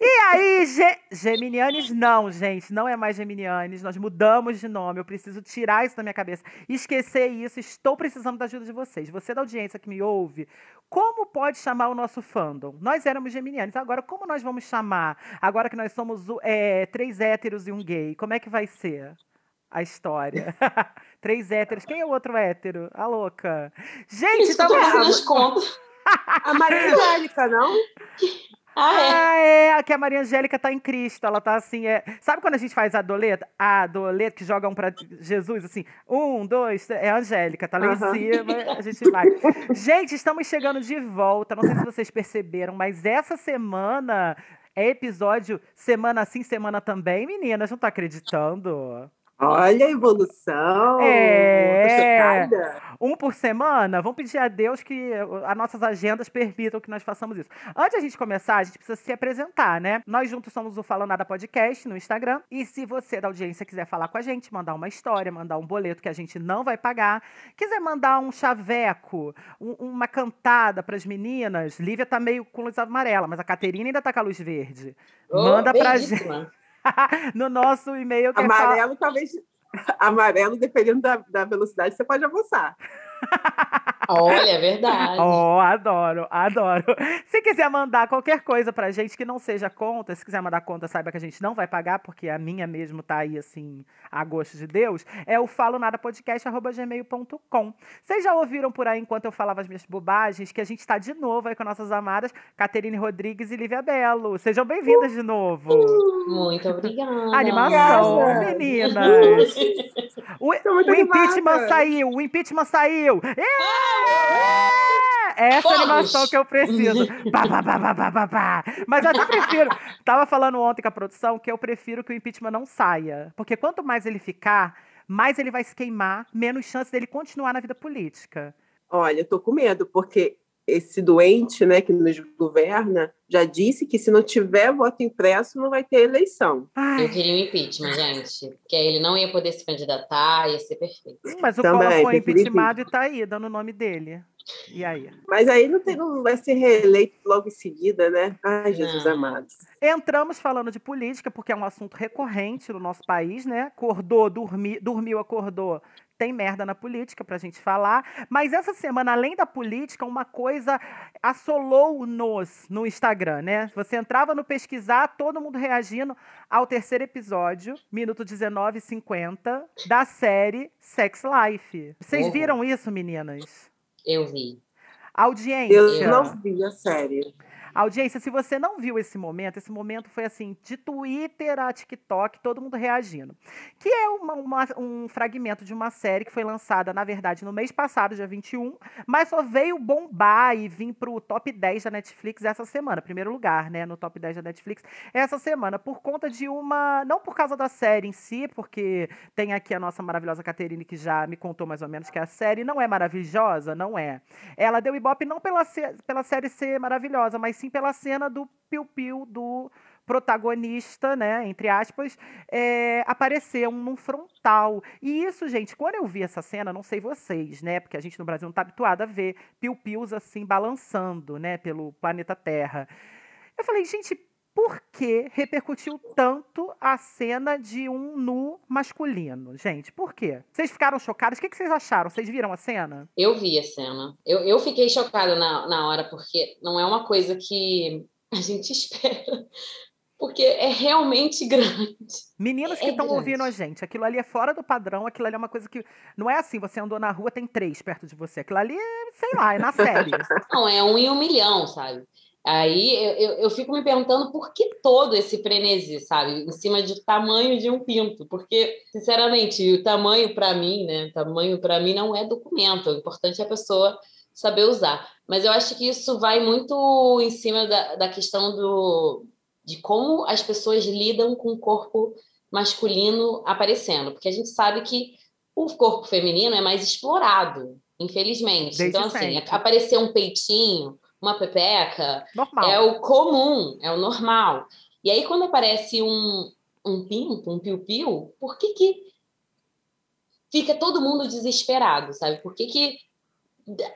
E aí, Ge Geminianes não, gente, não é mais Geminianes, nós mudamos de nome, eu preciso tirar isso da minha cabeça, esquecer isso, estou precisando da ajuda de vocês. Você da audiência que me ouve, como pode chamar o nosso fandom? Nós éramos Geminianes, agora como nós vamos chamar? Agora que nós somos é, três héteros e um gay, como é que vai ser? a história. Três héteros. Quem é o outro hétero? A louca. Gente, Isso tava nas contas. A Maria Angélica, não? Ah, é. Ah, é, que a Maria Angélica tá em Cristo, ela tá assim, é... Sabe quando a gente faz a doleta? A doleta que joga um pra Jesus, assim, um, dois, três, é a Angélica, tá lá uhum. em cima, a gente vai. gente, estamos chegando de volta, não sei se vocês perceberam, mas essa semana é episódio semana sim, semana também, meninas, não tá acreditando? Olha a evolução. É. Um por semana. Vamos pedir a Deus que as nossas agendas permitam que nós façamos isso. Antes de a gente começar, a gente precisa se apresentar, né? Nós juntos somos o Falando Nada Podcast no Instagram. E se você da audiência quiser falar com a gente, mandar uma história, mandar um boleto que a gente não vai pagar, quiser mandar um chaveco, um, uma cantada para as meninas, Lívia tá meio com luz amarela, mas a Caterina ainda tá com a luz verde. Oh, Manda pra gente. no nosso e-mail. É Amarelo, é talvez. Amarelo, dependendo da, da velocidade, você pode avançar. Olha, é verdade. Oh, adoro, adoro. Se quiser mandar qualquer coisa pra gente que não seja conta, se quiser mandar conta, saiba que a gente não vai pagar, porque a minha mesmo tá aí, assim, a gosto de Deus, é o falonadapodcast.gmail.com. Vocês já ouviram por aí, enquanto eu falava as minhas bobagens, que a gente está de novo aí com nossas amadas Caterine Rodrigues e Lívia Belo. Sejam bem-vindas de novo. Muito obrigada. Animação, meninas. O, o impeachment saiu, o impeachment saiu. É! Essa Fogos. animação que eu preciso. Mas eu até prefiro. Tava falando ontem com a produção que eu prefiro que o impeachment não saia. Porque quanto mais ele ficar, mais ele vai se queimar, menos chance dele continuar na vida política. Olha, eu tô com medo, porque esse doente né, que nos governa já disse que se não tiver voto impresso, não vai ter eleição. Ai. Eu queria um impeachment, gente. Porque ele não ia poder se candidatar, ia ser perfeito. Mas o Collor foi impeachmentado e está aí, dando o nome dele. E aí? Mas aí não, tem, não vai ser reeleito logo em seguida, né? Ai, Jesus não. amado. Entramos falando de política, porque é um assunto recorrente no nosso país, né? Acordou, dormi, dormiu, acordou tem merda na política para a gente falar. Mas essa semana, além da política, uma coisa assolou-nos no Instagram, né? Você entrava no pesquisar, todo mundo reagindo ao terceiro episódio, minuto 19 50, da série Sex Life. Vocês uhum. viram isso, meninas? Eu vi. Audiência. Eu não vi a série. Audiência, se você não viu esse momento, esse momento foi assim, de Twitter a TikTok, todo mundo reagindo. Que é uma, uma, um fragmento de uma série que foi lançada, na verdade, no mês passado, dia 21, mas só veio bombar e vir pro top 10 da Netflix essa semana. Primeiro lugar, né, no top 10 da Netflix essa semana, por conta de uma. Não por causa da série em si, porque tem aqui a nossa maravilhosa Caterine que já me contou mais ou menos que a série não é maravilhosa, não é. Ela deu ibope não pela, pela série ser maravilhosa, mas sim pela cena do piu-piu do protagonista, né, entre aspas, é, aparecer um, frontal. E isso, gente, quando eu vi essa cena, não sei vocês, né, porque a gente no Brasil não está habituado a ver piu-pius assim balançando, né, pelo planeta Terra. Eu falei, gente, por que repercutiu tanto a cena de um nu masculino? Gente, por quê? Vocês ficaram chocados? O que, vocês acharam? Vocês viram a cena? Eu vi a cena. Eu, eu fiquei chocada na, na hora, porque não é uma coisa que a gente espera. Porque é realmente grande. Meninos que estão é ouvindo a gente, aquilo ali é fora do padrão, aquilo ali é uma coisa que. Não é assim, você andou na rua, tem três perto de você. Aquilo ali, sei lá, é na série. Não, é um em um milhão, sabe? Aí eu, eu, fico me perguntando por que todo esse frenesi, sabe? Em cima de tamanho de um pinto. Porque, sinceramente, o tamanho para mim, né? Tamanho para mim não é documento. O importante é a pessoa saber usar. Mas eu acho que isso vai muito em cima da, da questão do, de como as pessoas lidam com o corpo masculino aparecendo. Porque a gente sabe que o corpo feminino é mais explorado, infelizmente. Desde então, assim, sempre. assim, aparecer um peitinho uma pepeca. Normal. É o comum, é o normal. E aí, quando aparece um, um pinto, um piu-piu, por que que fica todo mundo desesperado, sabe? Por que que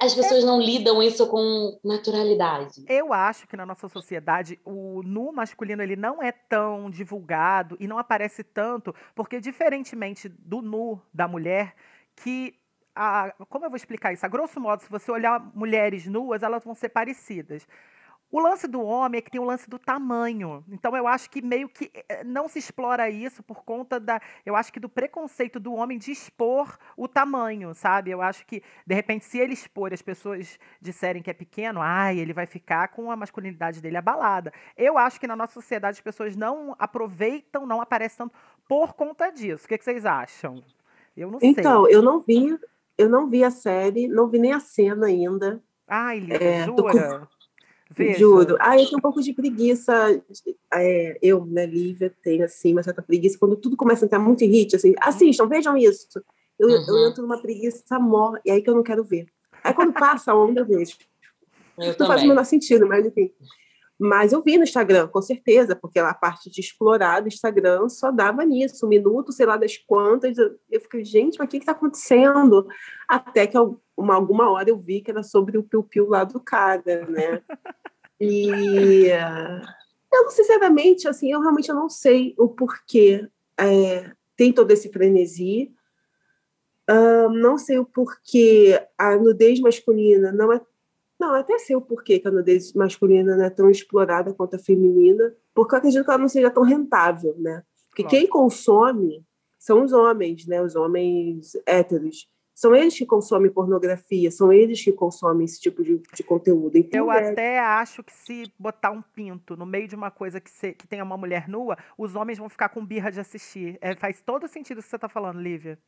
as pessoas é. não lidam isso com naturalidade? Eu acho que na nossa sociedade o nu masculino ele não é tão divulgado e não aparece tanto, porque diferentemente do nu da mulher, que a, como eu vou explicar isso? A grosso modo, se você olhar mulheres nuas, elas vão ser parecidas. O lance do homem é que tem o lance do tamanho. Então eu acho que meio que eh, não se explora isso por conta da, eu acho que do preconceito do homem de expor o tamanho, sabe? Eu acho que de repente se ele expor, as pessoas disserem que é pequeno, ai, ele vai ficar com a masculinidade dele abalada. Eu acho que na nossa sociedade as pessoas não aproveitam, não aparecem tanto por conta disso. O que, que vocês acham? Eu não então, sei. Então, eu não vi, eu não vi a série, não vi nem a cena ainda. Ai, Lívia, é, jura? Veja. Juro. Ah, eu tenho um pouco de preguiça. É, eu, né, Lívia, tenho assim, uma certa preguiça. Quando tudo começa a entrar muito em hit, assim, assistam, vejam isso. Eu, uhum. eu entro numa preguiça mó, e aí que eu não quero ver. Aí quando passa a onda, eu vejo. Eu não também. faz o menor sentido, mas enfim. Mas eu vi no Instagram, com certeza, porque a parte de explorar do Instagram só dava nisso, um minuto, sei lá das quantas. Eu fiquei, gente, mas o que está acontecendo? Até que uma, alguma hora eu vi que era sobre o piu-piu lá do cara, né? E eu, sinceramente, assim, eu realmente não sei o porquê é, tem todo esse frenesi. Uh, não sei o porquê a nudez masculina não é não, até sei o porquê que a nudez masculina não é tão explorada quanto a feminina, porque eu acredito que ela não seja tão rentável, né? Porque claro. quem consome são os homens, né? Os homens héteros. São eles que consomem pornografia, são eles que consomem esse tipo de, de conteúdo. Então, eu é... até acho que se botar um pinto no meio de uma coisa que, se, que tenha uma mulher nua, os homens vão ficar com birra de assistir. É, faz todo sentido o que você está falando, Lívia.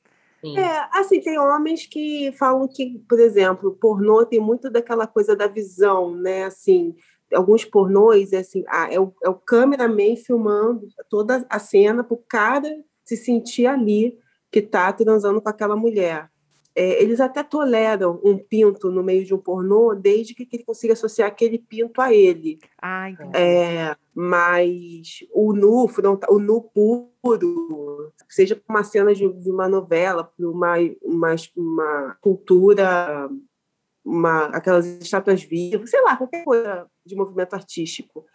Sim. É, assim, tem homens que falam que, por exemplo, pornô tem muito daquela coisa da visão, né? Assim, alguns pornôs, é assim, ah, é, o, é o cameraman filmando toda a cena para o cara se sentir ali que está transando com aquela mulher. É, eles até toleram um pinto no meio de um pornô, desde que ele consiga associar aquele pinto a ele. Ah, entendi. É, mas o nu, o nu puro, seja uma cena de, de uma novela, para uma, uma, uma cultura, uma, aquelas estátuas vivas, sei lá, qualquer coisa de movimento artístico.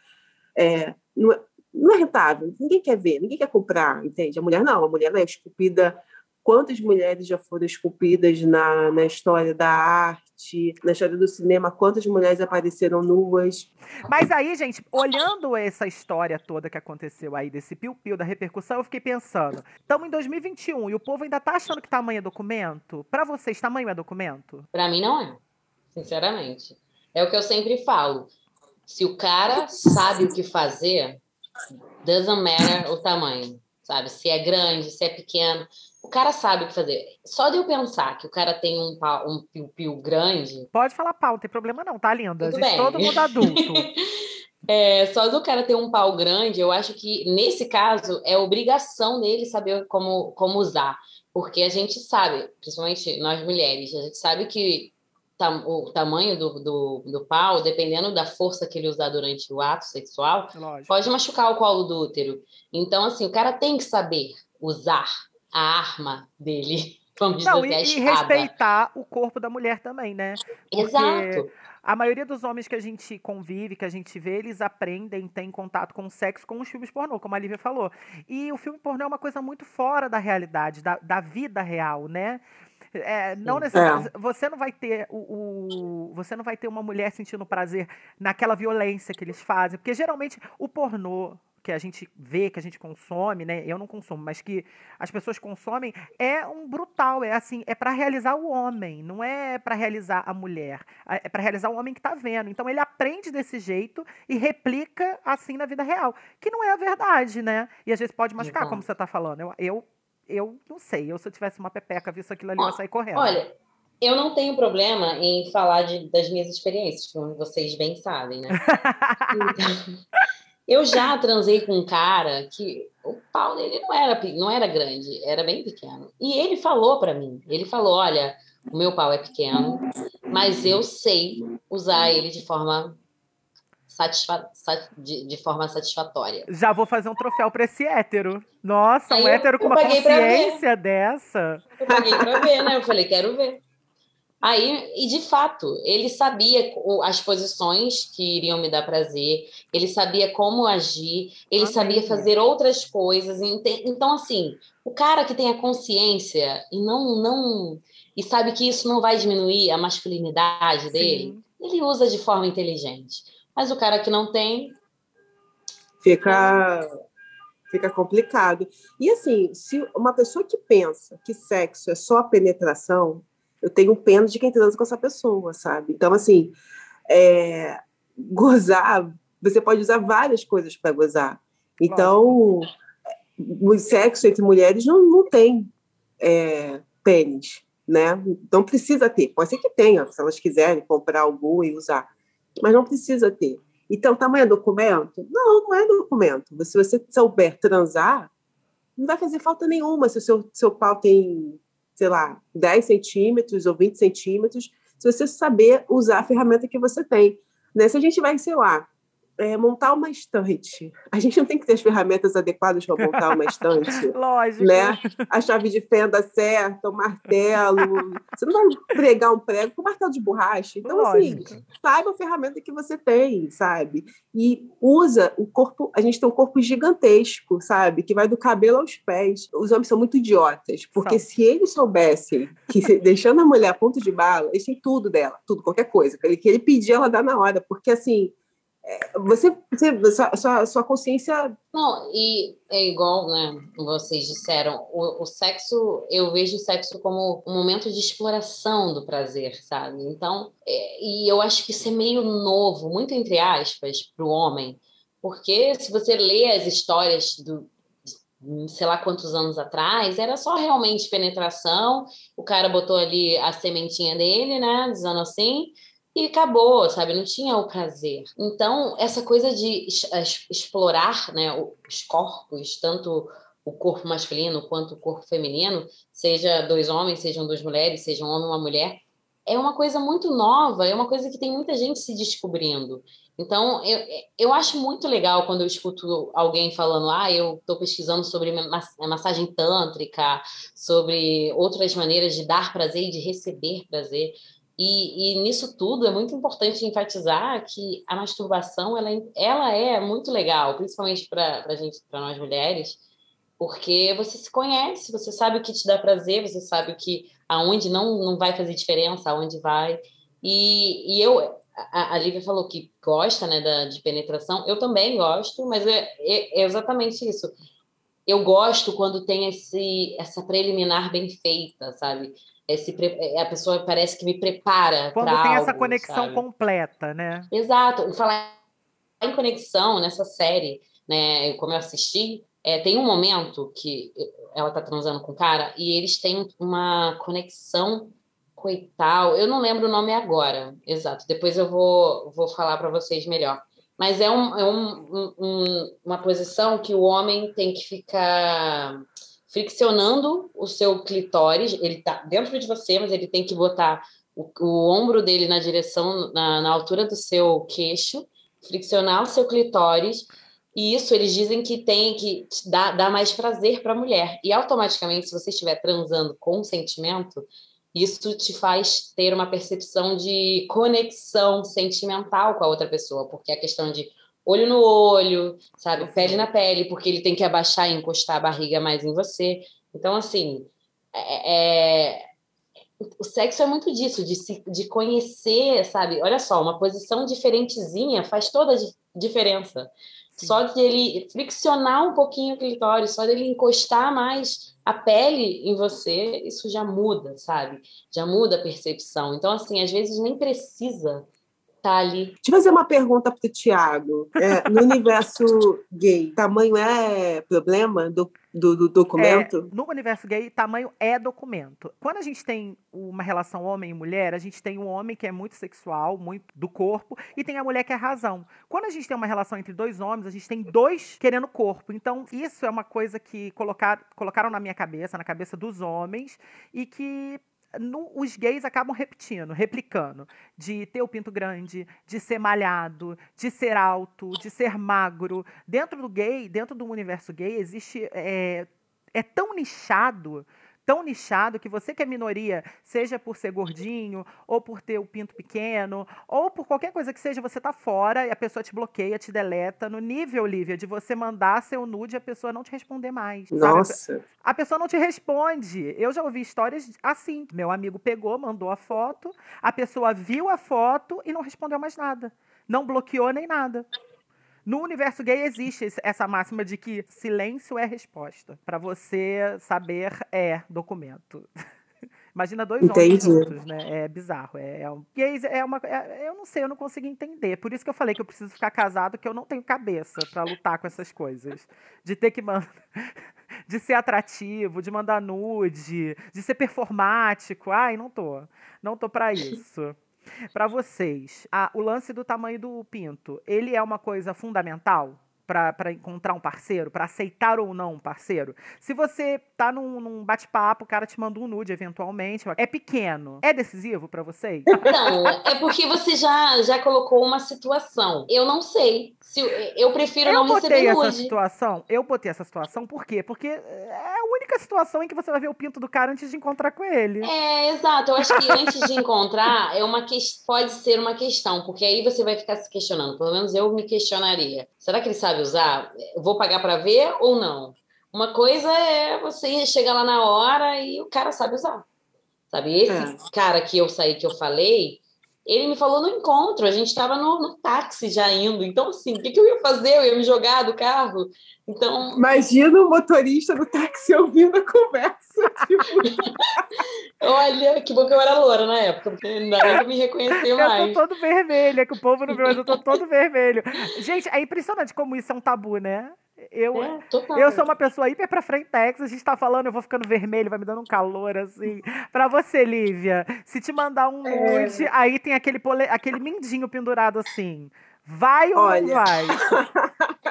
É, não, é, não é rentável, ninguém quer ver, ninguém quer comprar, entende? A mulher não, a mulher é esculpida quantas mulheres já foram esculpidas na, na história da arte, na história do cinema, quantas mulheres apareceram nuas. Mas aí, gente, olhando essa história toda que aconteceu aí, desse piu-piu, da repercussão, eu fiquei pensando, estamos em 2021 e o povo ainda tá achando que tamanho é documento? Para vocês, tamanho é documento? Para mim não é, sinceramente. É o que eu sempre falo. Se o cara sabe o que fazer, doesn't matter o tamanho, sabe? Se é grande, se é pequeno o cara sabe o que fazer. Só de eu pensar que o cara tem um um piu-piu grande. Pode falar pau, não tem problema não, tá linda? Gente todo mundo adulto. é, só do cara ter um pau grande, eu acho que nesse caso é obrigação dele saber como, como usar. Porque a gente sabe, principalmente nós mulheres, a gente sabe que o tamanho do, do, do, pau, dependendo da força que ele usar durante o ato sexual, Lógico. pode machucar o colo do útero. Então, assim, o cara tem que saber usar a arma dele. Vamos Não, dizer, e, e respeitar o corpo da mulher também, né? Porque Exato. A maioria dos homens que a gente convive, que a gente vê, eles aprendem, têm contato com o sexo com os filmes pornô, como a Lívia falou. E o filme pornô é uma coisa muito fora da realidade, da, da vida real, né? É, não necessariamente. É. Você não vai ter o, o, você não vai ter uma mulher sentindo prazer naquela violência que eles fazem, porque geralmente o pornô que a gente vê, que a gente consome, né? Eu não consumo, mas que as pessoas consomem, é um brutal, é assim, é para realizar o homem, não é para realizar a mulher, é para realizar o homem que está vendo. Então ele aprende desse jeito e replica assim na vida real, que não é a verdade, né? E às vezes pode machucar, como você está falando. Eu, eu, eu não sei, eu se eu tivesse uma pepeca, visto aquilo ali, eu ia sair correndo. Olha, eu não tenho problema em falar de, das minhas experiências, como vocês bem sabem, né? Então, eu já transei com um cara que o pau dele não era, não era grande, era bem pequeno. E ele falou para mim, ele falou, olha, o meu pau é pequeno, mas eu sei usar ele de forma satisfa de, de, forma satisfatória. Já vou fazer um troféu para esse hétero. Nossa, Aí um eu, hétero com uma consciência dessa. Eu paguei para ver, né? Eu falei, quero ver. Aí, e de fato, ele sabia as posições que iriam me dar prazer, ele sabia como agir, ele Amém. sabia fazer outras coisas. Então, assim, o cara que tem a consciência e não, não e sabe que isso não vai diminuir a masculinidade Sim. dele, ele usa de forma inteligente. Mas o cara que não tem. Fica, fica complicado. E assim, se uma pessoa que pensa que sexo é só penetração, eu tenho pena de quem transa com essa pessoa, sabe? Então, assim, é, gozar, você pode usar várias coisas para gozar. Então, o sexo entre mulheres não, não tem é, pênis, né? Não precisa ter. Pode ser que tenha, se elas quiserem comprar algum e usar, mas não precisa ter. Então, tamanho é documento? Não, não é documento. Se você souber transar, não vai fazer falta nenhuma se o seu, seu pau tem sei lá, 10 centímetros ou 20 centímetros, se você saber usar a ferramenta que você tem. Né? Se a gente vai, sei lá, é, montar uma estante. A gente não tem que ter as ferramentas adequadas para montar uma estante. Lógico. Né? A chave de fenda certa, o martelo. Você não vai pregar um prego com martelo de borracha. Então, assim, Lógico. assim, saiba a ferramenta que você tem, sabe? E usa o corpo. A gente tem um corpo gigantesco, sabe? Que vai do cabelo aos pés. Os homens são muito idiotas, porque São. se eles soubessem que deixando a mulher a ponto de bala, eles têm tudo dela, tudo, qualquer coisa. Que ele pedir, ela dá na hora. Porque, assim, você, você sua, sua, consciência. Não, e é igual, né? Vocês disseram, o, o, sexo, eu vejo o sexo como um momento de exploração do prazer, sabe? Então, é, e eu acho que isso é meio novo, muito entre aspas, para o homem, porque se você lê as histórias do, sei lá quantos anos atrás, era só realmente penetração, o cara botou ali a sementinha dele, né? Dizendo assim e acabou, sabe? Não tinha o prazer. Então, essa coisa de explorar né, os corpos, tanto o corpo masculino quanto o corpo feminino, seja dois homens, sejam duas mulheres, seja um homem ou uma mulher, é uma coisa muito nova, é uma coisa que tem muita gente se descobrindo. Então, eu, eu acho muito legal quando eu escuto alguém falando, ah, eu estou pesquisando sobre massagem tântrica, sobre outras maneiras de dar prazer e de receber prazer. E, e, nisso tudo é muito importante enfatizar que a masturbação ela, é, ela é muito legal, principalmente para gente, para nós mulheres, porque você se conhece, você sabe o que te dá prazer, você sabe o que aonde não, não vai fazer diferença, aonde vai. E, e eu, a, a Lívia falou que gosta né, da, de penetração, eu também gosto, mas é, é, é exatamente isso. Eu gosto quando tem esse, essa preliminar bem feita, sabe? esse, é, a pessoa parece que me prepara Quando tem algo, essa conexão sabe? completa, né? Exato. Falar em conexão nessa série, né? Como eu assisti, é, tem um momento que ela tá transando com o cara e eles têm uma conexão coital. Eu não lembro o nome agora, exato. Depois eu vou, vou falar para vocês melhor. Mas é, um, é um, um, uma posição que o homem tem que ficar friccionando o seu clitóris. Ele está dentro de você, mas ele tem que botar o, o ombro dele na direção, na, na, altura do seu queixo, friccionar o seu clitóris. E isso eles dizem que tem que dar, dar mais prazer para a mulher. E automaticamente, se você estiver transando com sentimento, isso te faz ter uma percepção de conexão sentimental com a outra pessoa, porque a questão de olho no olho, sabe? Pele na pele, porque ele tem que abaixar e encostar a barriga mais em você. Então, assim, é, é... o sexo é muito disso, de, se, de conhecer, sabe? Olha só, uma posição diferentezinha faz toda a diferença. Sim. Só de ele friccionar um pouquinho o clitóris, só dele encostar mais a pele em você, isso já muda, sabe? Já muda a percepção. Então, assim, às vezes nem precisa tá ali. Deixa eu fazer uma pergunta para o Tiago. É, no universo gay, tamanho é problema do, do, do documento? É, no universo gay, tamanho é documento. Quando a gente tem uma relação homem e mulher, a gente tem um homem que é muito sexual, muito do corpo, e tem a mulher que é razão. Quando a gente tem uma relação entre dois homens, a gente tem dois querendo corpo. Então, isso é uma coisa que colocar, colocaram na minha cabeça, na cabeça dos homens, e que no, os gays acabam repetindo, replicando, de ter o pinto grande, de ser malhado, de ser alto, de ser magro. Dentro do gay, dentro do universo gay, existe. É, é tão nichado tão nichado que você que é minoria, seja por ser gordinho, ou por ter o pinto pequeno, ou por qualquer coisa que seja, você tá fora e a pessoa te bloqueia, te deleta, no nível, Lívia, de você mandar seu nude e a pessoa não te responder mais. sabe? Nossa. A pessoa não te responde. Eu já ouvi histórias assim. Meu amigo pegou, mandou a foto, a pessoa viu a foto e não respondeu mais nada. Não bloqueou nem nada. No universo gay existe essa máxima de que silêncio é resposta. Pra você saber é documento. Imagina dois homens Entendi. juntos, né? É bizarro. É, é um- gays é uma. é- eu não sei, eu não consigo entender. Por isso que eu falei que eu preciso ficar casado, que eu não tenho cabeça pra lutar com essas coisas. De ter que mandar. De ser atrativo, de mandar nude, de ser performático. Ai, não tô. Não tô pra isso. Pra vocês, a- o lance do tamanho do pinto, ele é uma coisa fundamental pra encontrar um parceiro, pra aceitar ou não um parceiro? Se você tá num, num bate-papo, o cara te manda um nude eventualmente, é pequeno, é decisivo pra vocês? Não, é porque você já, já colocou uma situação. Eu não sei. Se, eu prefiro Eu não botei receber essa nude. situação, eu botei essa situação, por quê? Porque é a única situação em que você vai ver o pinto do cara antes de encontrar com ele. É, exato. Eu acho que antes de encontrar, é uma que... pode ser uma questão, porque aí você vai ficar se questionando. Pelo menos eu me questionaria. Será que ele sabe usar? Vou pagar para ver ou não? Uma coisa é você chegar lá na hora e o cara sabe usar. Sabe? Esse É. cara que eu saí, que eu falei, ele me falou no encontro. A gente estava no, no táxi já indo. Então, assim, o que, que eu ia fazer? Eu ia me jogar do carro? Então, Imagina o motorista do táxi ouvindo a conversa. Tipo, olha, que bom que eu era loura na época, porque ainda me reconheceu Eu mais. tô todo vermelho, é que o povo não viu, mas eu tô todo vermelho. Gente, é impressionante como isso é um tabu, né? Eu, É, eu sou uma pessoa hiper pra frentex, a gente tá falando, eu vou ficando vermelho, vai me dando um calor, assim. Pra você, Lívia, se te mandar um É. nude, aí tem aquele, pole... aquele mindinho pendurado assim. Vai ou Olha. não vai?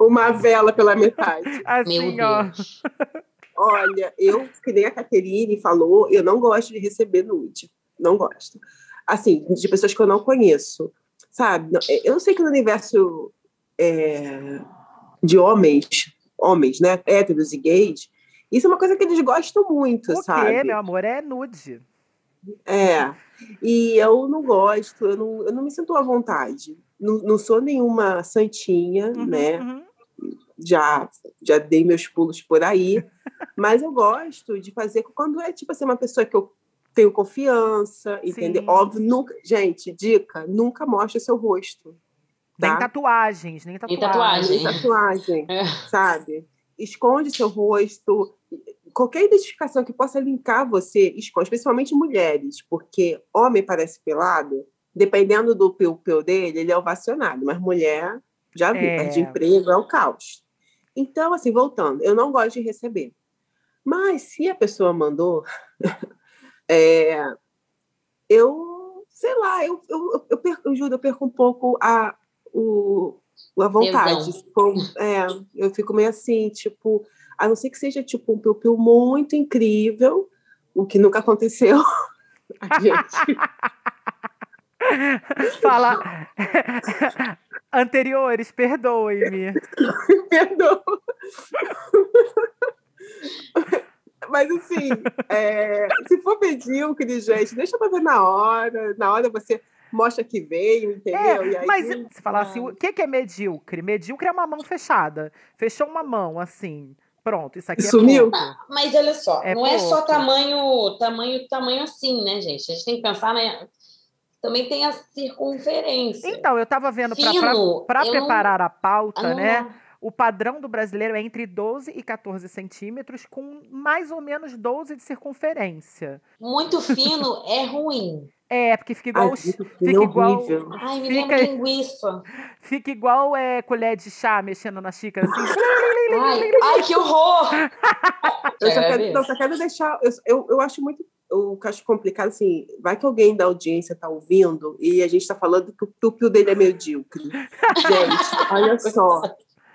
uma vela pela metade. Assim, Meu ó. Deus. Olha, eu, que nem a Caterine falou, eu não gosto de receber nude. Não gosto. Assim, de pessoas que eu não conheço. Sabe? Não- Eu sei que no universo é, de homens, homens, né? Héteros e gays, isso é uma coisa que eles gostam muito, O sabe? quê, meu amor? É nude. É. E eu não gosto, eu não, eu não me sinto à vontade. Não, não sou nenhuma santinha, Uhum, né? uhum. já já dei meus pulos por aí, mas eu gosto de fazer quando é tipo assim uma pessoa que eu tenho confiança, entendeu? Óbvio, nunca, gente, dica, nunca mostre seu rosto, Nem tá? tatuagens, nem tatuagem. tatuagem. Nem tatuagem, É. sabe? Esconde seu rosto, qualquer identificação que possa linkar você, esconde, especialmente mulheres, porque homem parece pelado, dependendo do piu-piu dele, ele é ovacionado, mas mulher, já vi, É. perde emprego, é o caos. Então, assim, voltando, eu não gosto de receber. Mas se a pessoa mandou, é, eu, sei lá, eu, eu, eu, perco, eu juro, eu perco um pouco a, o, a vontade. Tipo, é, eu fico meio assim, tipo, a não ser que seja tipo um piu-piu muito incrível, o que nunca aconteceu. A gente, Fala. Anteriores, perdoe-me. perdoa. Mas assim, é, se for medíocre, gente, deixa pra ver na hora. Na hora você mostra que veio, entendeu? e É, aí, mas se falar assim, Ah. o que que é medíocre? Medíocre é uma mão fechada. Fechou uma mão, assim. Pronto, isso aqui é Sumiu? pouco. Mas olha só, É não é só tamanho, tamanho, tamanho assim, né, gente? A gente tem que pensar, né? Também tem a circunferência. Então, eu tava vendo, pra eu não- preparar a pauta, não- né? O padrão do brasileiro é entre 12 e 14 centímetros, com mais ou menos 12 de circunferência. Muito fino é ruim. É, porque fica igual. Ai, fica fino, igual- horrível. Ai, me Fica- lembra linguiça. Fica igual é, colher de chá mexendo na xícara, assim. Ai, ai, que horror! Eu só Já quero, não, só quero deixar. Eu, eu, eu acho muito. Eu acho complicado assim. Vai que alguém da audiência está ouvindo e a gente está falando que o piu-piu dele é medíocre. Gente, olha só.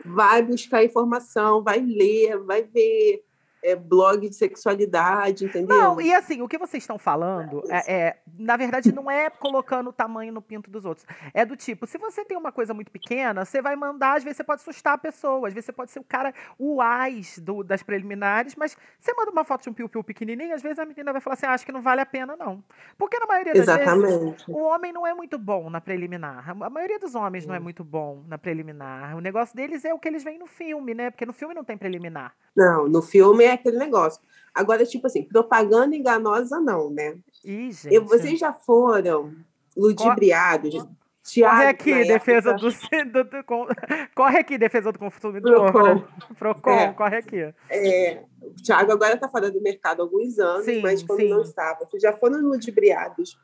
Vai buscar informação, vai ler, vai ver é, blog de sexualidade, entendeu? Não, e assim, o que vocês estão falando, é, é, na verdade, não é colocando o tamanho no pinto dos outros. É do tipo, se você tem uma coisa muito pequena, você vai mandar, às vezes você pode assustar a pessoa, às vezes você pode ser o cara, o ás do, das preliminares, mas você manda uma foto de um piu-piu pequenininho, às vezes a menina vai falar assim, ah, acho que não vale a pena, não. Porque na maioria das Exatamente. vezes, o homem não é muito bom na preliminar. A maioria dos homens não é muito bom na preliminar. O negócio deles é o que eles veem no filme, né? Porque no filme não tem preliminar. Não, no filme é aquele negócio. Agora, tipo assim, propaganda enganosa não, né? Ih, E gente. vocês já foram ludibriados? Corre Tiago, aqui, na defesa época, do, do, do- Corre aqui, defesa do consumidor. Procon. né? Procon, É. corre aqui. É, o Tiago agora está fora do mercado há alguns anos, Sim, mas quando sim. não estava, vocês já foram ludibriados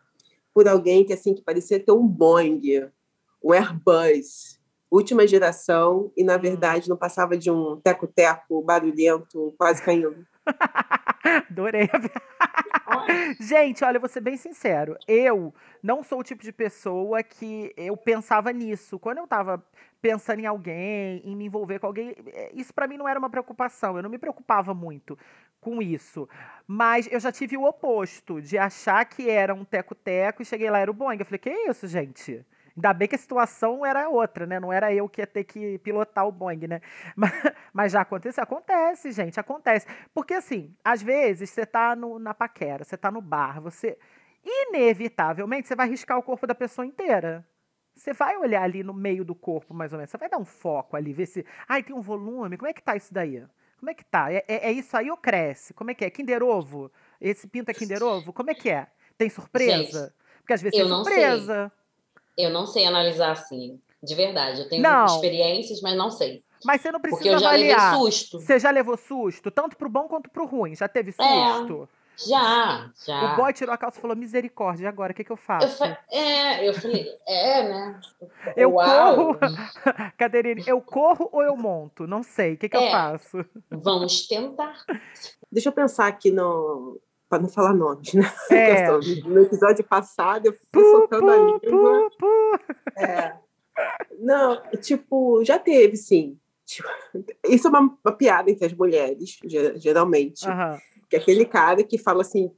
por alguém que assim que parecia ter um Boeing, um Airbus, última geração, e na Hum. verdade não passava de um teco-teco barulhento, quase caindo. Adorei. Gente, olha, eu vou ser bem sincero. Eu não sou o tipo de pessoa que eu pensava nisso. Quando eu tava pensando em alguém, em me envolver com alguém, eh, isso pra mim não era uma preocupação. Eu não me preocupava muito com isso. Mas eu já tive o oposto, de achar que era um teco-teco e cheguei lá, era o Boeing. Eu falei, que isso, gente? Ainda bem que a situação era outra, né? Não era eu que ia ter que pilotar o Boeing, né? Mas, mas já aconteceu? Acontece, gente, acontece. Porque assim, às vezes você tá no- na paquera, você tá no bar, você inevitavelmente você vai riscar o corpo da pessoa inteira. Você vai olhar ali no meio do corpo, mais ou menos. Você vai dar um foco ali, ver se. Ai, tem um volume. Como é que tá isso daí? Como é que tá? É, é- é isso aí ou cresce? Como é que é? Kinder Ovo? Esse pinto é Kinder Ovo? Como é que é? Tem surpresa? Porque às vezes eu tem não sei. Eu não sei analisar assim, de verdade. Eu tenho Não. experiências, mas não sei. Mas você não Porque precisa eu já avaliar. levei susto. Você já levou susto, tanto pro bom quanto pro ruim? Já teve É, susto? Já, já. O boy tirou a calça e falou: misericórdia, agora? O que, que eu Eu faço? fa... É, eu falei, é, né? Eu Uau, corro. Caterine, eu corro ou eu monto? Não sei. O que, que eu É. faço? Vamos tentar. Deixa eu pensar aqui no. Para não falar nomes, né? É. No episódio passado, eu fui Pu, soltando a língua. pu, pu. É. Não, tipo, já teve, sim. Tipo, isso é uma, uma piada entre as mulheres, ge- geralmente. Aham. Que é aquele cara que fala assim,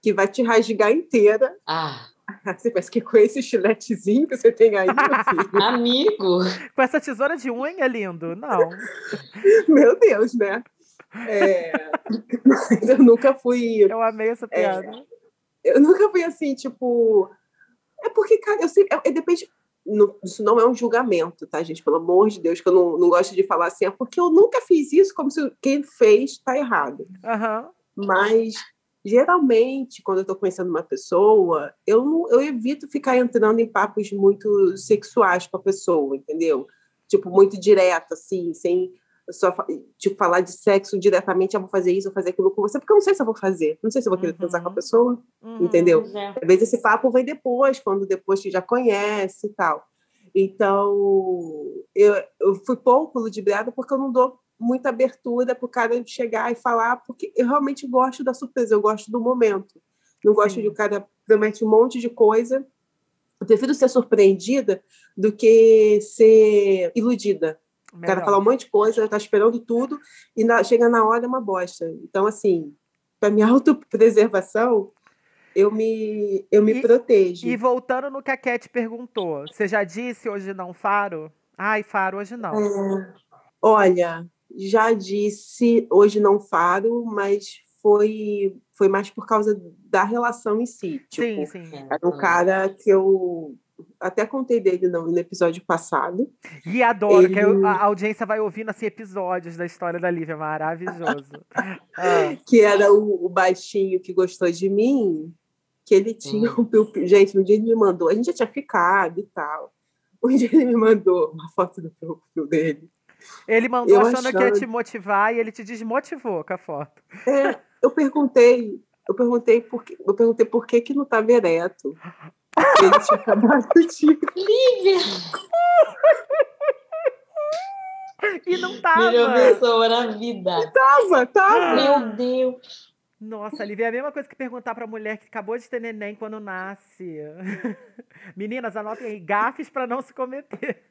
que vai te rasgar inteira. Ah, Você pensa que com esse estiletezinho que você tem aí, amigo. Com essa tesoura de unha, lindo? Não. meu Deus, né? É, mas eu nunca fui. Eu amei essa É. piada. Eu nunca fui assim, tipo. É porque, cara, eu sempre. É, é, depende. não- isso não é um julgamento, tá, gente? Pelo amor de Deus, que eu não, não gosto de falar assim, é porque eu nunca fiz isso como se quem fez tá errado. Aham. Mas, geralmente, quando eu tô conhecendo uma pessoa, eu, não, eu evito ficar entrando em papos muito sexuais com a pessoa, entendeu? Tipo, muito direto, assim, sem só tipo, falar de sexo diretamente, eu vou fazer isso, eu vou fazer aquilo com você, porque eu não sei se eu vou fazer, não sei se eu vou querer transar com a Uhum. pessoa. Uhum. Entendeu? É. Às vezes esse papo vem depois, quando depois que já conhece e tal. Então, eu, eu fui pouco ludibriada porque eu não dou muita abertura para o cara chegar e falar, porque eu realmente gosto da surpresa, eu gosto do momento. Não gosto Sim. de o cara promete um monte de coisa. Eu prefiro ser surpreendida do que ser iludida. O cara fala um monte de coisa, tá esperando tudo, e na- chega na hora é uma bosta. Então, assim, para minha autopreservação, eu me, eu me E- protejo. E voltando no que a Cat perguntou, você já disse hoje não, Faro? Ai, Faro, hoje não. É, olha, já disse, hoje não faro, mas foi, foi mais por causa da relação em si. Tipo, sim, sim. Era um cara que eu até contei dele no, no episódio passado. E adoro, que Ele- a a audiência vai ouvindo assim, episódios da história da Lívia, maravilhoso. Ah, que era o, o baixinho que gostou de mim, que ele tinha um piu-piu. Gente, um dia ele me mandou, a gente já tinha ficado e tal. Um dia ele me mandou uma foto do piu-piu dele. ele mandou Eu achando que ia achando- te motivar e ele te desmotivou com a foto. É, eu perguntei, eu perguntei por que, eu perguntei por que que não estava ereto. Ele tinha acabado de Lívia, E não melhor tava. pessoa na vida. Tava, tava. Meu Deus. Nossa, Lívia, é a mesma coisa que perguntar pra mulher que acabou de ter neném quando nasce. Meninas, anotem aí, gafes pra não se cometer.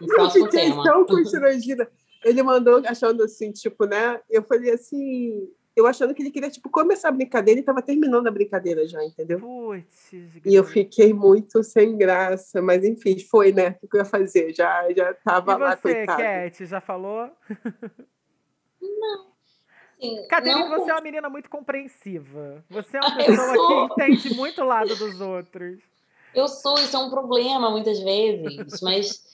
E Eu fiquei tema. tão constrangida. ele mandou achando assim, tipo, né? Eu falei assim, eu achando que ele queria, tipo, começar a brincadeira e estava terminando a brincadeira já, entendeu? Putz, e eu fiquei muito sem graça, mas enfim, foi, né? O que eu ia fazer? Já, já tava e lá, você, coitado. Cat, já falou? Não. Caterine, não você é uma menina muito compreensiva. Você é uma pessoa que entende muito o lado dos outros. Eu sou, isso é um problema muitas vezes, mas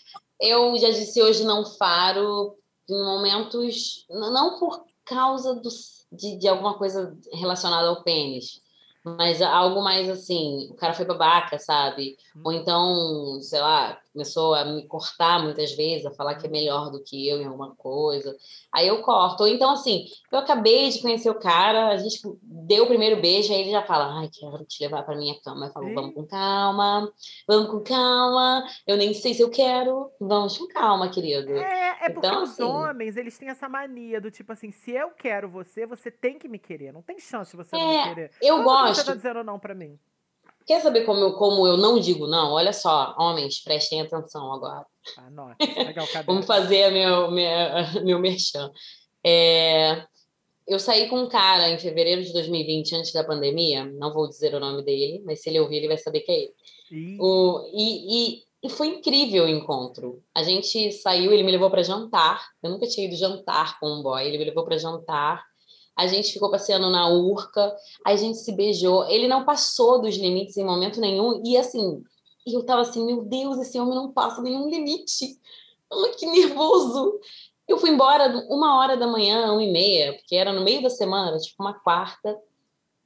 eu já disse hoje não faro em momentos, não por causa do, de, de alguma coisa relacionada ao pênis, mas algo mais assim, o cara foi babaca, sabe? Ou então, sei lá, começou a me cortar muitas vezes, a falar que é melhor do que eu em alguma coisa. Aí eu corto. Ou então, assim, eu acabei de conhecer o cara, a gente deu o primeiro beijo, aí ele já fala, ai, quero te levar para minha cama. Eu falo, vamos com calma, vamos com calma, eu nem sei se eu quero, vamos com calma, querido. É, é porque Então, os assim- homens, eles têm essa mania do tipo assim, se eu quero você, você tem que me querer. Não tem chance de você não É, me querer. Eu Como gosto. você tá dizendo não pra mim? Quer saber como eu, como eu não digo não? Olha só, homens, prestem atenção agora. Ah, nossa, legal, cadê? Vamos fazer meu, minha, meu merchan. É, eu saí com um cara em fevereiro de 2020, antes da pandemia. Não vou dizer o nome dele, mas se ele ouvir, ele vai saber que é ele. O, e, e, e foi incrível o encontro. A gente saiu, ele me levou para jantar. Eu nunca tinha ido jantar com um boy. Ele me levou para jantar. A gente ficou passeando na Urca. A gente se beijou. Ele não passou dos limites em momento nenhum. E assim, eu tava assim, meu Deus, esse homem não passa nenhum limite. Ai, que nervoso. Eu fui embora uma hora da manhã, uma e meia, porque era no meio da semana, tipo uma quarta.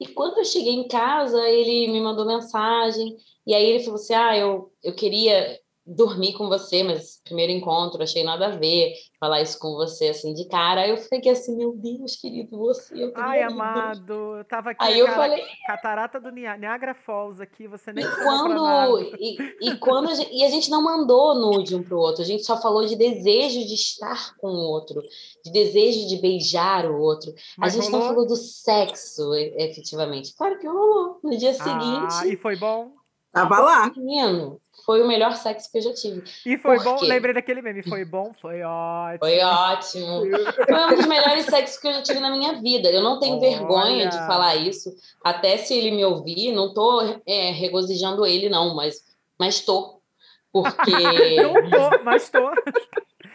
E quando eu cheguei em casa, ele me mandou mensagem. E aí ele falou assim: Ah, eu, eu queria dormir com você, mas primeiro encontro, achei nada a ver falar isso com você assim de cara. Aí eu fiquei assim: Meu Deus, querido, você. Eu Ai, querido." amado, eu tava aqui. Aí eu cara, falei, Catarata do Nia- Niagara Falls aqui, você nem E quando e, e quando a gente, e a gente não mandou nude um pro outro, a gente só falou de desejo de estar com o outro, de desejo de beijar o outro. Mas a gente não rolou? falou do sexo, efetivamente. Claro que rolou. No dia Ah, seguinte, e foi bom? Tava lá. menino, foi o melhor sexo que eu já tive. E foi Por bom? quê? Lembrei daquele meme. Foi bom? Foi ótimo. Foi ótimo. Foi um dos melhores sexos que eu já tive na minha vida. Eu não tenho Olha. vergonha de falar isso. Até se ele me ouvir, não tô é, regozijando ele, não, mas, mas tô. Porque, Não tô, mas tô.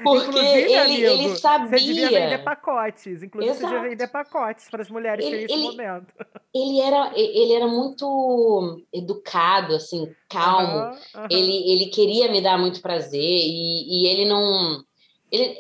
Porque Inclusive, ele, amigo, ele Você devia vender sabia. pacotes. Inclusive, você devia Exato. vender pacotes para as mulheres Ele- terem esse ele- momento. Ele era, ele era muito educado, assim, calmo. Aham, aham. ele, ele queria me dar muito prazer e, e ele não. Ele,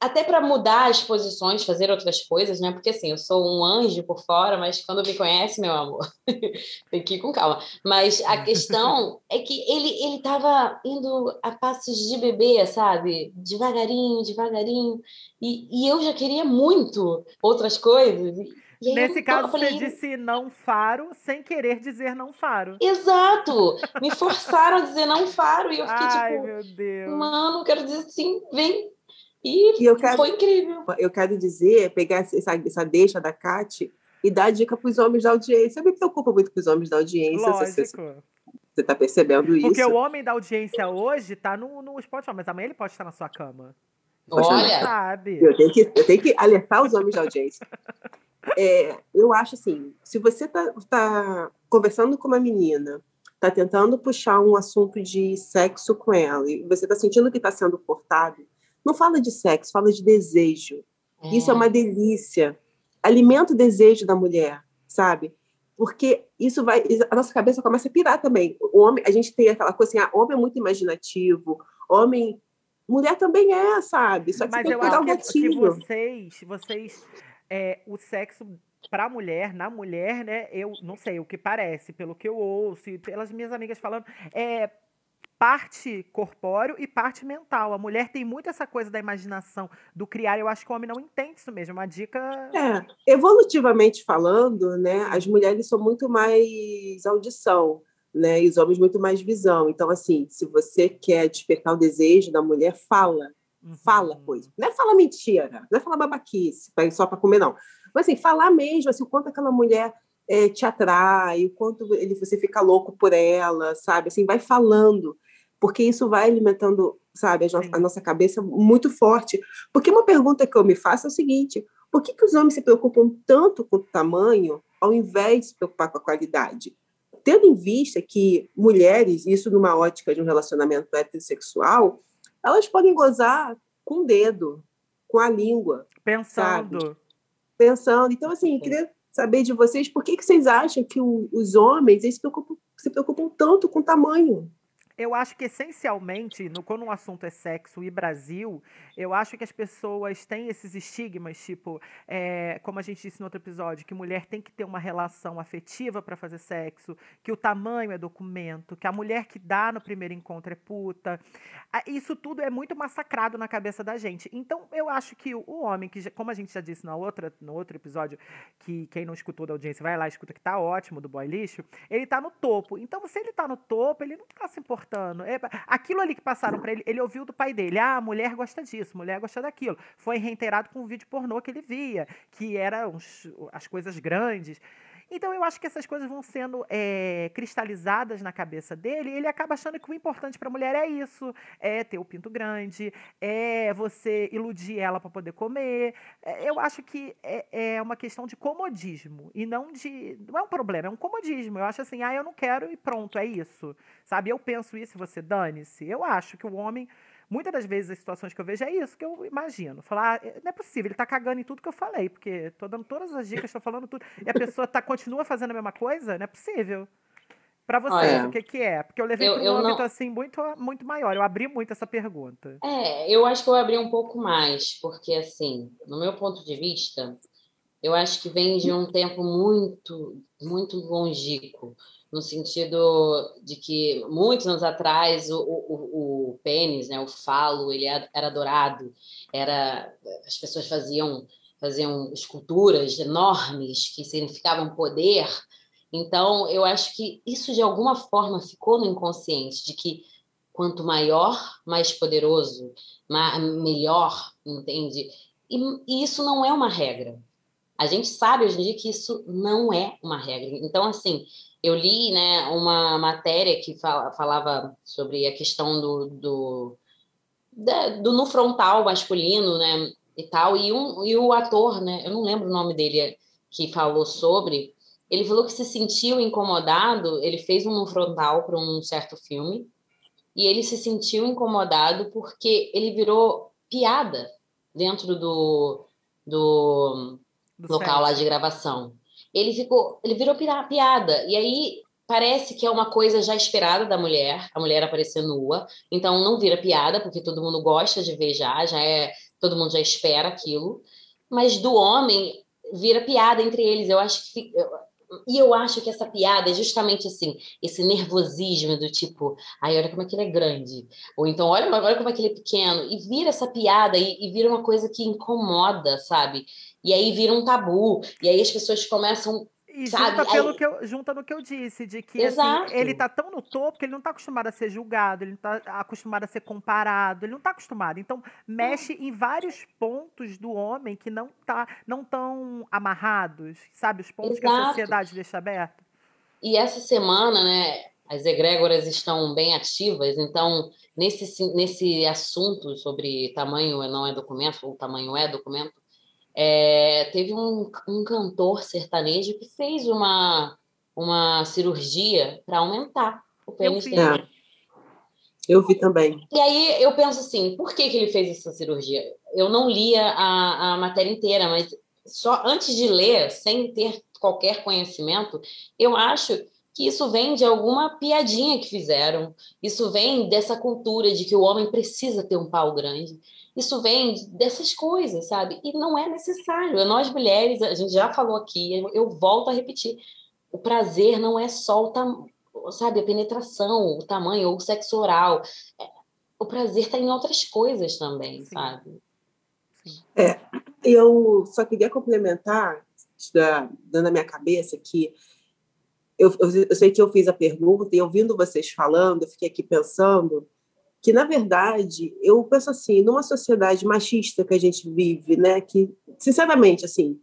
até para mudar as posições, fazer outras coisas, né? Porque assim, eu sou um anjo por fora, mas quando me conhece, meu amor, tem que ir com calma. Mas a questão é que ele ele estava indo a passos de bebê, sabe? Devagarinho, devagarinho. E, e eu já queria muito outras coisas. Aí Nesse caso, falei, você disse não faro sem querer dizer não faro. Exato! Me forçaram a dizer não faro e eu fiquei Ai, tipo. meu Deus. Mano, quero dizer sim, vem. E E eu quero, foi incrível. eu quero dizer, pegar essa, essa deixa da Kate e dar dica para os homens da audiência. Eu me preocupo muito com os homens da audiência. Lógico. você tá percebendo isso? Porque o homem da audiência hoje tá no, no Spotify, mas amanhã ele pode estar na sua cama. Olha, sabe. Eu tenho, que, eu tenho que alertar os homens da audiência. É, eu acho assim, se você está tá conversando com uma menina, está tentando puxar um assunto de sexo com ela, e você está sentindo que está sendo cortado, não fala de sexo, fala de desejo. Isso é uma delícia. Alimenta o desejo da mulher, sabe? Porque isso vai. A nossa cabeça começa a pirar também. O homem, a gente tem aquela coisa assim, ah, homem é muito imaginativo, homem. Mulher também é, sabe? Só que Mas tem eu que dar acho um que, que gatilho. vocês, vocês, é, o sexo pra mulher, na mulher, né? Eu não sei o que parece, pelo que eu ouço e pelas minhas amigas falando, é parte corpóreo e parte mental. A mulher tem muito essa coisa da imaginação, do criar. Eu acho que o homem não entende isso mesmo. É Uma dica. É, evolutivamente falando, né, as mulheres são muito mais audição, né, e os homens muito mais visão. Então, assim, se você quer despertar o desejo da mulher, fala, fala Uhum. coisa. Não é falar mentira, não é falar babaquice só para comer, não. Mas, assim, falar mesmo, assim, o quanto aquela mulher eh, te atrai, o quanto ele, você fica louco por ela, sabe? Assim, vai falando. Porque isso vai alimentando, sabe, a, nossa cabeça muito forte. Porque uma pergunta que eu me faço é o seguinte: por que, que os homens se preocupam tanto com o tamanho ao invés de se preocupar com a qualidade? Tendo em vista que mulheres, isso numa ótica de um relacionamento heterossexual, elas podem gozar com o dedo, com a língua. Pensando. Sabe? Pensando. Então, assim, queria saber de vocês por que, que vocês acham que o, os homens se preocupam, se preocupam tanto com o tamanho? Eu acho que essencialmente, no, quando um assunto é sexo e Brasil, eu acho que as pessoas têm esses estigmas, tipo, é, como a gente disse no outro episódio, que mulher tem que ter uma relação afetiva para fazer sexo, que o tamanho é documento, que a mulher que dá no primeiro encontro é puta. Isso tudo é muito massacrado na cabeça da gente. Então, eu acho que o, homem, que como a gente já disse na outra, no outro episódio, que quem não escutou da audiência vai lá escuta que tá ótimo do boy lixo, ele tá no topo. Então, se ele tá no topo, ele não tá se importando importando. É, aquilo ali que passaram para ele, ele ouviu do pai dele. Ah, a mulher gosta disso, mulher gosta daquilo. Foi reiterado com um vídeo pornô que ele via, que eram as coisas grandes. Então eu acho que essas coisas vão sendo é, cristalizadas na cabeça dele e ele acaba achando que o importante para a mulher é isso, é ter o pinto grande, é você iludir ela para poder comer. É, eu acho que é, é, uma questão de comodismo e não de não é um problema, é um comodismo. Eu acho assim, ah, eu não quero e pronto, é isso, sabe? Eu penso isso e você dane-se. Eu acho que o homem Muitas das vezes as situações que eu vejo é isso que eu imagino. Falar, ah, não é possível, ele está cagando em tudo que eu falei, porque tô dando todas as dicas, estou falando tudo. E a pessoa tá, continua fazendo a mesma coisa? Não é possível. Para vocês, ah, é. o que, que é? Porque eu levei para um âmbito não... assim muito, muito maior. Eu abri muito essa pergunta. É, eu acho que eu abri um pouco mais, porque assim, no meu ponto de vista, eu acho que vem de um tempo muito, muito longínquo no sentido de que muitos anos atrás o, o, o pênis, né, o falo, ele era adorado, era as pessoas faziam faziam esculturas enormes que significavam poder. Então, eu acho que isso de alguma forma ficou no inconsciente de que quanto maior, mais poderoso, melhor, entende? E, e isso não é uma regra. A gente sabe hoje em dia que isso não é uma regra. Então, assim, eu li né, uma matéria que fala, falava sobre a questão do, do, do no frontal masculino, né, e tal, e, um, e o ator, né, eu não lembro o nome dele, que falou sobre, ele falou que se sentiu incomodado, ele fez um no frontal para um certo filme, e ele se sentiu incomodado porque ele virou piada dentro do, do, do local lá de gravação ele ficou, ele virou piada. E aí parece que é uma coisa já esperada da mulher, a mulher aparecer nua. Então não vira piada, porque todo mundo gosta de ver já, já é, todo mundo já espera aquilo. Mas do homem vira piada entre eles. Eu acho que e eu acho que essa piada é justamente assim, esse nervosismo do tipo, ai, olha como é que ele é grande. Ou então, olha, olha como é que ele é pequeno. E vira essa piada e, e vira uma coisa que incomoda, sabe? E aí vira um tabu. E aí as pessoas começam e junta, pelo que eu, junta no que eu disse, de que assim, ele tá tão no topo que ele não tá acostumado a ser julgado, ele não tá acostumado a ser comparado, ele não tá acostumado. Então, mexe em vários pontos do homem que não tá não tão amarrados, sabe? Os pontos Exato. que a sociedade deixa aberto. E essa semana, né, as egrégoras estão bem ativas, então, nesse, nesse assunto sobre tamanho não é documento, ou tamanho é documento, é, teve um, um cantor sertanejo que fez uma, uma cirurgia para aumentar o pênis dele. É. Eu vi também. E aí eu penso assim, por que, que ele fez essa cirurgia? Eu não lia a, a matéria inteira, mas só antes de ler, sem ter qualquer conhecimento, eu acho que isso vem de alguma piadinha que fizeram. Isso vem dessa cultura de que o homem precisa ter um pau grande. Isso vem dessas coisas, sabe? E não é necessário. Nós mulheres, a gente já falou aqui, eu, volto a repetir. O prazer não é só o tam, sabe, a penetração, o tamanho ou o sexo oral. É, o prazer está em outras coisas também, Sim. sabe? É, eu só queria complementar, dando a minha cabeça, que eu, eu, eu, sei que eu fiz a pergunta e ouvindo vocês falando, eu fiquei aqui pensando que, na verdade, eu penso assim, numa sociedade machista que a gente vive, né, que, sinceramente, assim,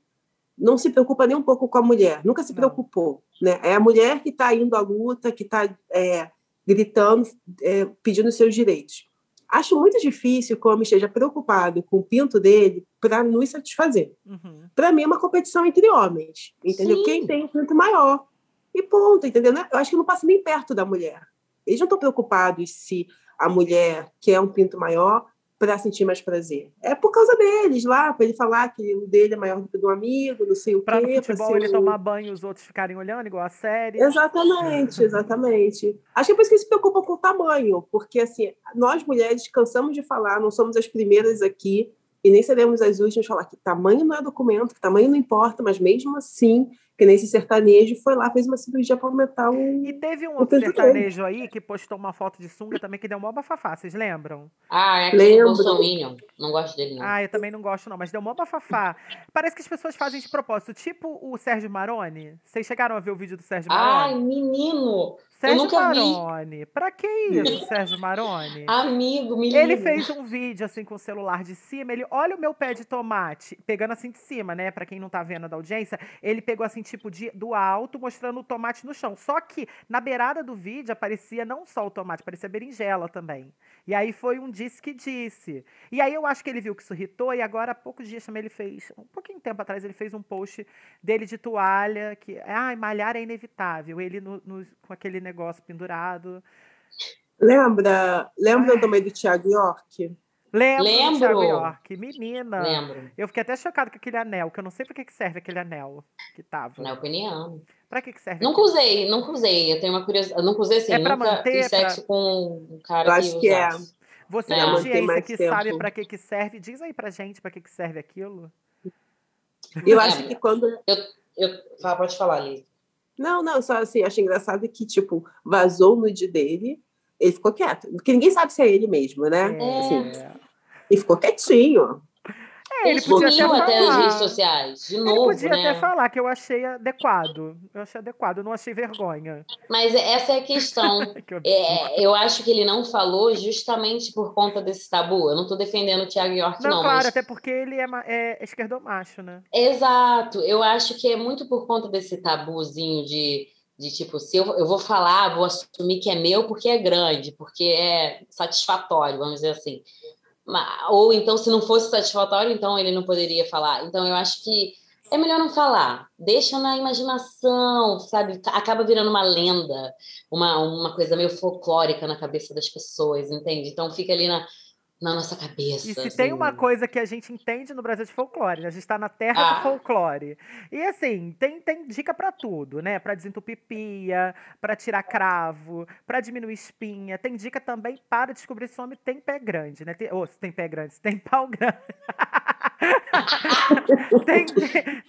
não se preocupa nem um pouco com a mulher, nunca se preocupou, né? É a mulher que está indo à luta, que está é, gritando, é, pedindo seus direitos. Acho muito difícil que o homem esteja preocupado com o pinto dele para nos satisfazer. Uhum. Para mim, é uma competição entre homens, entendeu? Sim. Quem tem um pinto maior. E ponto, entendeu? Eu acho que não passa nem perto da mulher. Eles não estão preocupados se a mulher quer um pinto maior para sentir mais prazer. É por causa deles lá, para ele falar que o dele é maior do que o do amigo, não sei o Pra quê. futebol ser ele um- tomar banho e os outros ficarem olhando, igual a série. Exatamente, exatamente. Acho que é por isso que eles se preocupam com o tamanho, porque assim, nós mulheres cansamos de falar, não somos as primeiras aqui e nem seremos as últimas a falar que tamanho não é documento, que tamanho não importa, mas mesmo assim, que nesse sertanejo foi lá, fez uma cirurgia para aumentar o. E teve um outro pinto dele. sertanejo aí que postou uma foto de sunga também que deu mó bafafá, vocês lembram? Ah, é aquele Lembro. Bolsominion. Não gosto dele, não. Ah, eu também não gosto não, mas deu mó bafafá. Parece que as pessoas fazem de propósito, tipo o Sérgio Maroni. Vocês chegaram a ver o vídeo do Sérgio Ai, Maroni? menino! Sérgio vi. Maroni. Pra que isso, Sérgio Maroni? Amigo, menino. Ele fez um vídeo assim com o celular de cima, ele olha o meu pé de tomate, pegando assim de cima, né, Pra quem não tá vendo da audiência, ele pegou assim tipo de, do alto, mostrando o tomate no chão. Só que na beirada do vídeo aparecia não só o tomate, aparecia berinjela também. E aí foi um disse que disse. E aí eu acho que ele viu que isso irritou e agora há poucos dias também ele fez, um pouquinho tempo atrás ele fez um post dele de toalha que, ai, malhar é inevitável, ele no- no- com aquele negócio pendurado. Lembra, lembra Ai. também do Thiago York? Lembro, do Thiago Lembro. York, menina. Lembro. Eu fiquei até chocado com aquele anel, que eu não sei pra que, serve aquele anel que tava. Na opinião. Pra que, que serve? Nunca aquilo? usei, nunca usei. Eu tenho uma curiosidade. Eu nunca usei assim. É pra nunca manter, fiz pra- sexo com um cara Eu acho que é. usasse. Você, É, audiência mais que tempo. sabe pra que, que serve, diz aí pra gente pra que, que serve aquilo. Eu É. acho que quando. Eu... Fala, pode falar, Liz. Não, não, só assim, acho engraçado que, tipo, vazou o nude dele, ele ficou quieto. Porque ninguém sabe se é ele mesmo, né? É. Assim, e ficou quietinho. É, ele podia até sumiu até nas falar. redes sociais. De Ele novo, podia né? até falar que eu achei adequado. Eu achei adequado, eu não achei vergonha. Mas essa é a questão. É, eu acho que ele não falou justamente por conta desse tabu. Eu não tô defendendo o Thiago York, não, não. claro, mas... até porque ele é, é esquerdomacho, né? Exato. Eu acho que é muito por conta desse tabuzinho de, de tipo, se eu, eu vou falar, vou assumir que é meu porque é grande, porque é satisfatório, vamos dizer assim. Ou então, se não fosse satisfatório, então ele não poderia falar. Então, eu acho que é melhor não falar. Deixa na imaginação, sabe? Acaba virando uma lenda, uma, uma coisa meio folclórica na cabeça das pessoas, entende? Então, fica ali na, na nossa cabeça. E se tem assim. uma coisa que a gente entende no Brasil é de folclore, né? a gente está na terra Ah. do folclore. E assim, tem, tem dica pra tudo, né? Pra desentupir pia, pra tirar cravo, pra diminuir espinha. Tem dica também para descobrir se o homem tem pé grande, né? Tem, ou se tem pé grande, se tem pau grande. tem,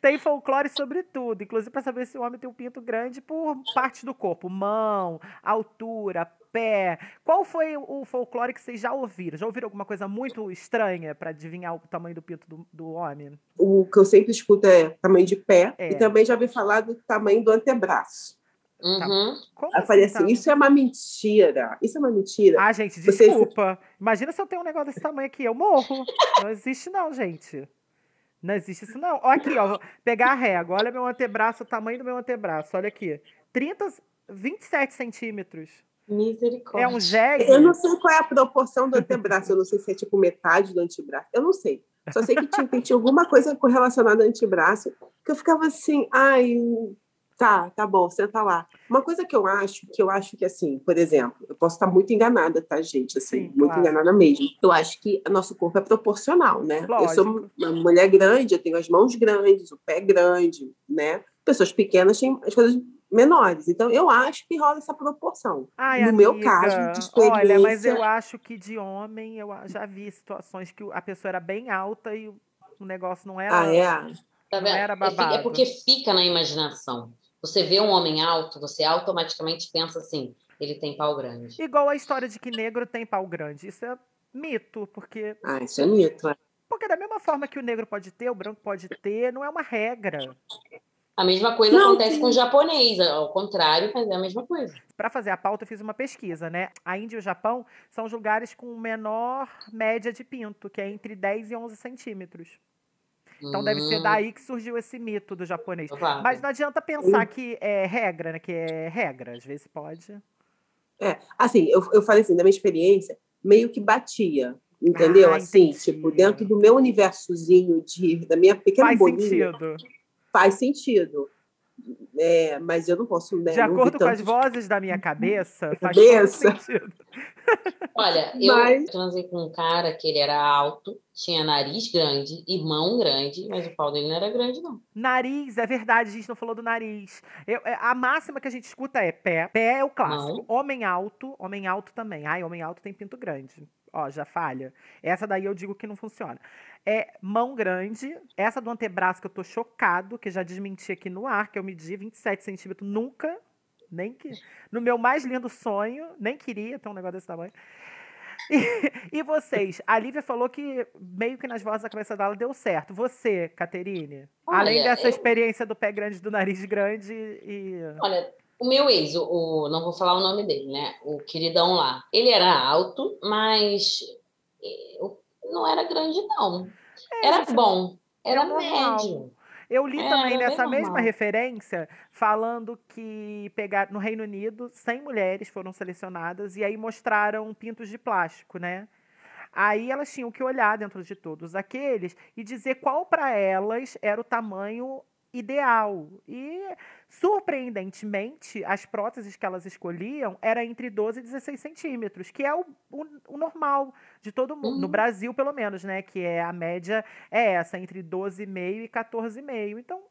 tem folclore sobre tudo, inclusive para saber se o homem tem um pinto grande por parte do corpo, mão, altura, pé. Qual foi o folclore que vocês já ouviram? Já ouviram alguma coisa muito estranha para adivinhar o tamanho do pinto do, do homem? O que eu sempre escuto é tamanho de pé, É. e também já ouvi falar do tamanho do antebraço. Uhum. Eu falei assim, tá? isso é uma mentira. Isso é uma mentira. Ah, gente, Vocês- desculpa. Imagina se eu tenho um negócio desse tamanho aqui, eu morro. Não existe não, gente. Não existe isso não. Ó aqui, ó, vou pegar a régua. Olha meu antebraço, o tamanho do meu antebraço. Olha aqui. 30, 27 centímetros. Misericórdia. É um jegue. Eu não sei qual é a proporção do antebraço, eu não sei se é tipo metade do antebraço, eu não sei. Só sei que tinha, tinha alguma coisa correlacionada ao antebraço, que eu ficava assim, ai, tá, tá bom, senta lá. Uma coisa que eu acho, que eu acho que assim, por exemplo, eu posso estar muito enganada, tá, gente? Assim, Sim, muito claro. enganada mesmo. Eu acho que nosso corpo é proporcional, né? Eu sou Lógico. uma mulher grande, eu tenho as mãos grandes, o pé grande, né? Pessoas pequenas têm as coisas menores. Então, eu acho que rola essa proporção. Ai, no meu amiga, caso, de Olha, mas experiência- eu acho que de homem, eu já vi situações que a pessoa era bem alta e o negócio não era. Ah, é? Tá Não era É É babado. porque fica na imaginação. Você vê um homem alto, você automaticamente pensa assim, ele tem pau grande. Igual a história de que negro tem pau grande. Isso é mito, porque. Ah, isso é mito. é. Porque da mesma forma que o negro pode ter, o branco pode ter, não é uma regra. A mesma coisa Não, acontece sim. com o japonês, ao contrário, mas é a mesma coisa. Para fazer a pauta, eu fiz uma pesquisa, né? A Índia e o Japão são os lugares com menor média de pinto, que é entre 10 e 11 centímetros. Então deve ser Hum, daí que surgiu esse mito do japonês. provável. Mas não adianta pensar que é regra, né? Que é regra. Às vezes pode. É, assim, eu, eu falei assim, da minha experiência, meio que batia, entendeu? Ah, assim, tipo, dentro do meu universozinho de, da minha pequena Faz bolinha, sentido. Faz sentido. É, mas eu não posso, né? De não acordo com as vozes da minha cabeça, faz Cabeça. sentido. Olha, eu Mas- transei com um cara que ele era alto, tinha nariz grande e mão grande, mas o pau dele não era grande, não. Nariz, é verdade, a gente não falou do nariz. Eu- é, a máxima que a gente escuta é pé. Pé é o clássico. Homem alto, homem alto também. Ai, homem alto tem pinto grande. Ó, já falha. Essa daí eu digo que não funciona. É mão grande. Essa do antebraço que eu tô chocado, que já desmenti aqui no ar, que eu medi 27 centímetros. Nunca, nem que. No meu mais lindo sonho, nem queria ter um negócio desse tamanho. E, e vocês? A Lívia falou que meio que nas vozes da cabeça dela deu certo. Você, Caterine? Além Olha, dessa eu- experiência do pé grande, do nariz grande e. Olha, o meu ex, o, o- não vou falar o nome dele, né? O queridão lá. Ele era alto, mas eu- não era grande, não. Era gente, bom, era é normal. médio. Eu li É, também é nessa mesma normal. referência falando que pegar no Reino Unido 100 mulheres foram selecionadas e aí mostraram pintos de plástico, né? Aí elas tinham que olhar dentro de todos aqueles e dizer qual para elas era o tamanho ideal. E surpreendentemente, as próteses que elas escolhiam era entre 12 e 16 centímetros, que é o, o- o normal de todo mundo, no Uhum. Brasil pelo menos, né? Que é a média é essa, entre 12,5 e 14,5. Então,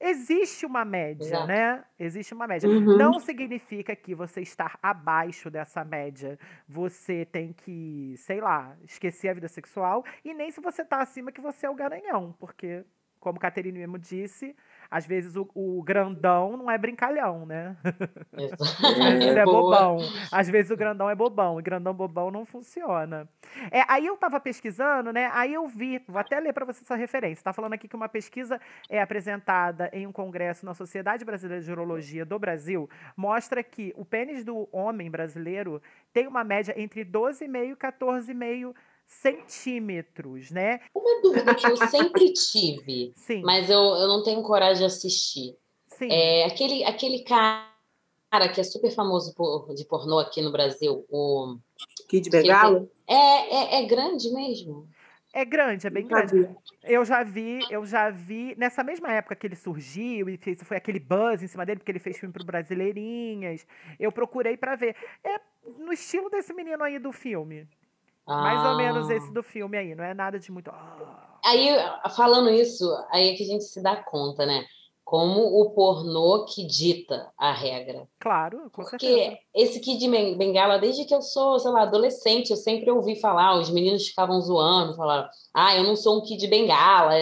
existe uma média, Exato. né? Existe uma média. Uhum. Não significa que você estar abaixo dessa média, você tem que, sei lá, esquecer a vida sexual, e nem se você tá acima que você é o garanhão, porque, como Caterine mesmo disse, às vezes o, o grandão não é brincalhão, né? Às vezes é boa. bobão. Às vezes o grandão é bobão. E grandão bobão não funciona. É, aí eu tava pesquisando, né? Aí eu vi, vou até ler para você essa referência. Tá falando aqui que uma pesquisa é apresentada em um congresso na Sociedade Brasileira de Urologia do Brasil mostra que o pênis do homem brasileiro tem uma média entre 12,5 e 14,5 centímetros, né? Uma dúvida que eu sempre tive, Sim, mas eu, eu não tenho coragem de assistir. sim. É aquele, aquele cara que é super famoso por, de pornô aqui no Brasil, o... Kid Bengala? É, é, é grande mesmo? É grande, é bem grande. Eu já vi, eu já vi, nessa mesma época que ele surgiu e fez, foi aquele buzz em cima dele, porque ele fez filme pro Brasileirinhas. Eu procurei pra ver. É no estilo desse menino aí do filme. Mais ou menos Ah. esse do filme aí, não é nada de muito. "Ah". Aí, falando isso, aí é que a gente se dá conta, né? Como o pornô que dita a regra. Claro, com certeza. Porque esse Kid Ben- Bengala, desde que eu sou, sei lá, adolescente, eu sempre ouvi falar, os meninos ficavam zoando, falaram, ah, eu não sou um Kid Bengala.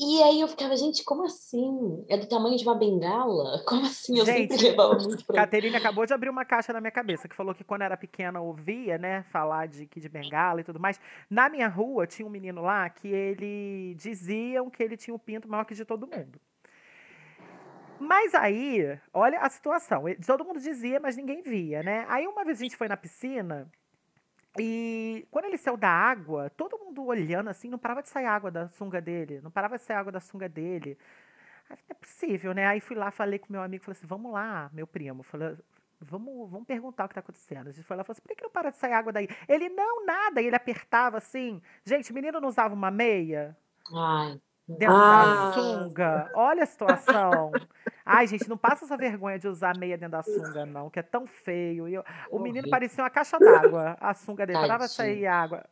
E aí eu ficava, gente, como assim? É do tamanho de uma bengala? Como assim? Eu Gente, sempre levava muito pra Caterine acabou de abrir uma caixa na minha cabeça, que falou que quando era pequena ouvia, né, falar de Kid Bengala e tudo mais. Na minha rua tinha um menino lá que ele diziam que ele tinha o pinto maior que de todo mundo. Mas aí, olha a situação. Todo mundo dizia, mas ninguém via, né? Aí uma vez a gente foi na piscina e quando ele saiu da água, todo mundo olhando assim, não parava de sair água da sunga dele, não parava de sair água da sunga dele. Aí, Não é possível, né? Aí fui lá, falei com meu amigo, falei assim, vamos lá, meu primo. Falei, vamos, vamos perguntar o que tá acontecendo. A gente foi lá e falou assim, por que, que não para de sair água daí? Ele, não, nada. E ele apertava assim. Gente, o menino não usava uma meia Ai, dentro da sunga. Olha a situação. Ai, gente, não passa essa vergonha de usar meia dentro da sunga, não, que é tão feio. E eu- o menino Horrível. parecia uma caixa d'água, a sunga dele. Parava sair água.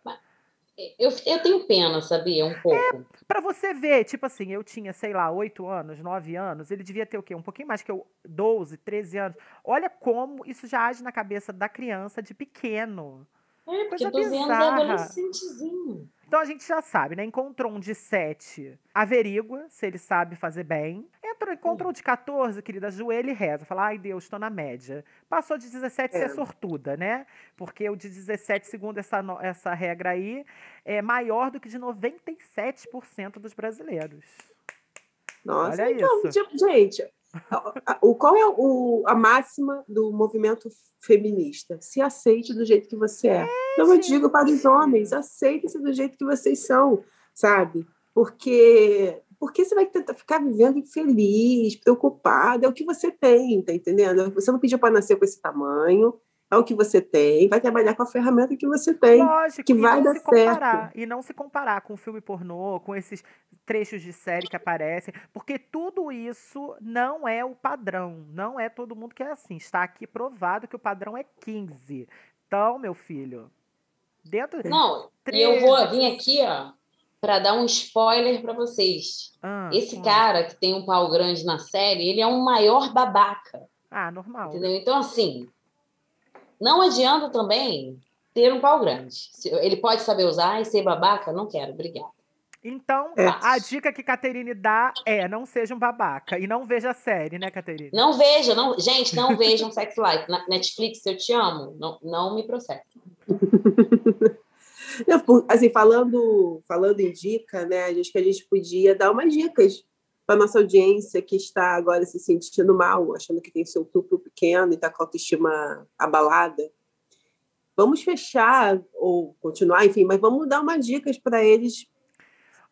eu, eu tenho pena, sabia? Um pouco. Pra você ver, tipo assim, eu tinha, sei lá, 8 anos, 9 anos, ele devia ter o quê? Um pouquinho mais que eu, 12, 13 anos. Olha como isso já age na cabeça da criança de pequeno. É, porque coisa 12 anos é bizarra. adolescentezinho. Então a gente já sabe, né? Encontrou um de 7, averigua se ele sabe fazer bem. Entrou, encontrou um de 14, querida, ajoelha e reza. Fala, ai Deus, estou na média. Passou de 17, você é É. sortuda, né? Porque o de 17, segundo essa, essa regra aí, é maior do que de 97% dos brasileiros. Nossa, Olha então, isso. tipo, gente, o, qual é o, a máxima do movimento feminista? Se aceite do jeito que você é. Então, eu digo para os homens, aceitem-se do jeito que vocês são, sabe? Porque Por que você vai tentar ficar vivendo infeliz, preocupado? É o que você tem, tá entendendo? Você não pediu para nascer com esse tamanho, é o que você tem, vai trabalhar com a ferramenta que você tem, Lógico, que vai dar comparar, certo. E não se comparar com filme pornô, com esses trechos de série que aparecem, porque tudo isso não é o padrão, não é todo mundo que é assim. Está aqui provado que o padrão é 15. Então, meu filho, dentro Não, e eu vou vir aqui, ó, para dar um spoiler para vocês. Ah, Esse hum. cara que tem um pau grande na série, ele é um maior babaca. Ah, normal. Entendeu? Então, assim, não adianta também ter um pau grande. Se- Ele pode saber usar e ser babaca? Não quero, obrigada. Então, É. a, dica que Caterine dá é não seja um babaca e não veja a série, né, Caterine? Não veja, não, gente, não vejam Sex Life. Na Netflix, eu te amo, não, não me processe. Assim, falando, falando em dica, né? Acho que a gente podia dar umas dicas para nossa audiência que está agora se sentindo mal, achando que tem seu tupo pequeno e está com a autoestima abalada. Vamos fechar ou continuar, enfim, mas vamos dar umas dicas para eles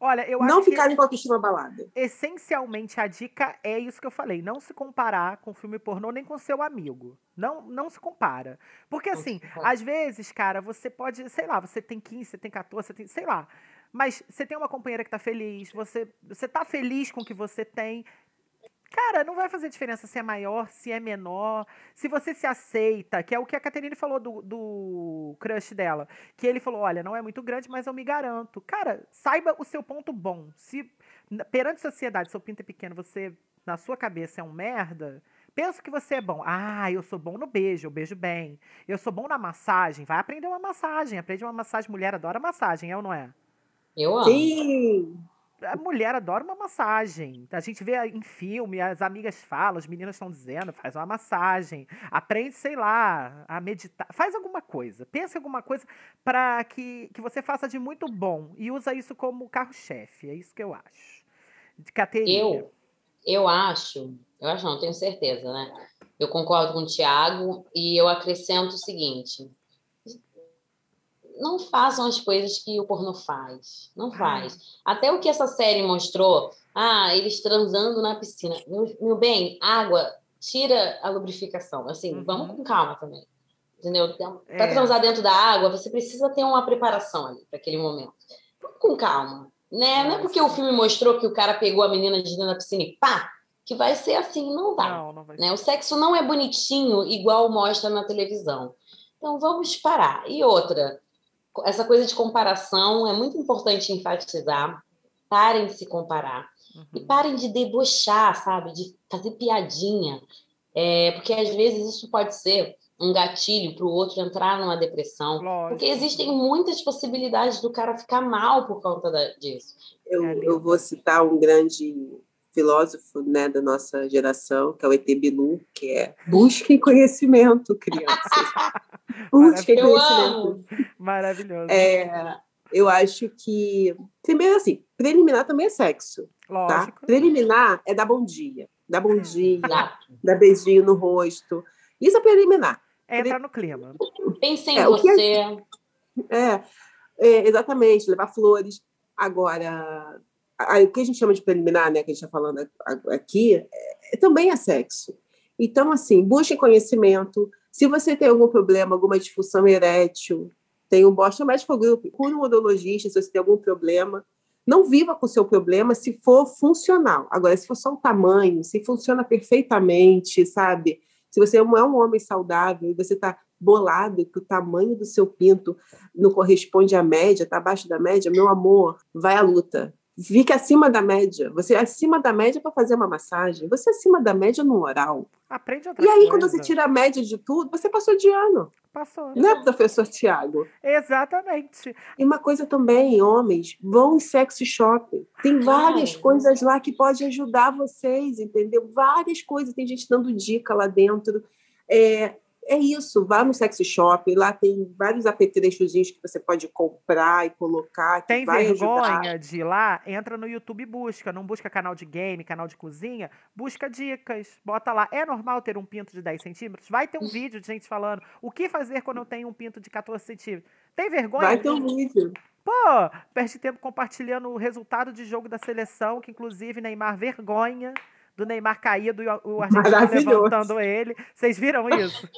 Olha, eu não acho que ficarem com a autoestima abalada. essencialmente a dica é isso que eu falei, não se comparar com filme pornô nem com seu amigo. Não, não se compara. Porque Não assim, compara. às vezes, cara, você pode, sei lá, você tem 15, você tem 14, você tem, sei lá, mas você tem uma companheira que tá feliz, você você tá feliz com o que você tem. Cara, não vai fazer diferença se é maior, se é menor, se você se aceita, que é o que a Caterine falou do, do crush dela. Que ele falou: olha, não é muito grande, mas eu me garanto. Cara, saiba o seu ponto bom. Se perante a sociedade, seu pinto é pequeno, você, na sua cabeça, é um merda. Pensa que você é bom. Ah, eu sou bom no beijo, eu beijo bem. Eu sou bom na massagem. Vai aprender uma massagem. Aprende uma massagem. Mulher adora massagem, é ou não é? Eu amo. Sim, A mulher adora uma massagem. A gente vê em filme, as amigas falam, os meninos estão dizendo, faz uma massagem. Aprende, sei lá, a meditar. Faz alguma coisa. Pensa em alguma coisa para que, que você faça de muito bom. E usa isso como carro-chefe. É isso que eu acho. De Caterina. Eu, eu acho, eu acho não, tenho certeza, né? Eu concordo com o Thiago e eu acrescento o seguinte: não façam as coisas que o pornô faz. Não faz. Até o que essa série mostrou, ah, eles transando na piscina. Meu, meu bem, água tira a lubrificação. Assim, Uhum. vamos com calma também. Entendeu? É. Para transar dentro da água, você precisa ter uma preparação ali para aquele momento. Vamos com calma. Né? Não é porque o filme mostrou que o cara pegou a menina de dentro da piscina e pá, que vai ser assim, não vai. Não, não vai Né? O sexo não é bonitinho igual mostra na televisão. Então vamos parar. E outra, essa coisa de comparação é muito importante enfatizar. Parem de se comparar. E Uhum. parem de debochar, sabe? De fazer piadinha. É, porque às vezes isso pode ser um gatilho para o outro entrar numa depressão. Lógico. Porque existem muitas possibilidades do cara ficar mal por conta da- disso. eu, É eu vou citar um grande filósofo né, da nossa geração, que é o E.T. Bilu, que é busquem conhecimento, crianças. busquem conhecimento. Maravilhoso. É, eu acho que, primeiro assim, preliminar também é sexo, tá? Lógico. Preliminar é dar bom dia, dar bom dia, dar beijinho no rosto. Isso é preliminar. Entra no clima. Pense em É, a você. É, é, exatamente, levar flores. Agora, o que a gente chama de preliminar, né, que a gente está falando aqui, é- também é sexo. Então, assim, busque conhecimento. Se você tem algum problema, alguma disfunção erétil, tem um Boston Medical Group, cura um odologista se você tem algum problema. Não viva com o seu problema se for funcional. Agora, se for só o tamanho, se funciona perfeitamente, sabe? Se você é um homem saudável e você está bolado que o tamanho do seu pinto não corresponde à média, está abaixo da média, meu amor, vai à luta. Fique acima da média. Você é acima da média para fazer uma massagem. Você é acima da média no oral. Aprende outra E aí, coisa. quando você tira a média de tudo, você passou de ano. Passou. Não é, professor Tiago? Exatamente. E uma coisa também, homens, vão em sexy shopping. Tem várias Ai. coisas lá que pode ajudar vocês, entendeu? Várias coisas. Tem gente dando dica lá dentro. É, é isso, vá no sexy shopping. Lá tem vários apetrechozinhos que você pode comprar e colocar. Tem vergonha ajudar. de ir lá? Entra no YouTube e busca. Não busca canal de game, canal de cozinha. Busca dicas. Bota lá. É normal ter um pinto de 10 centímetros? Vai ter um vídeo de gente falando o que fazer quando eu tenho um pinto de 14 centímetros. Tem vergonha? Vai ter um vídeo. Pô, perde tempo compartilhando o resultado de jogo da seleção, que inclusive Neymar vergonha do Neymar caído e o argentino levantando ele. Vocês viram isso?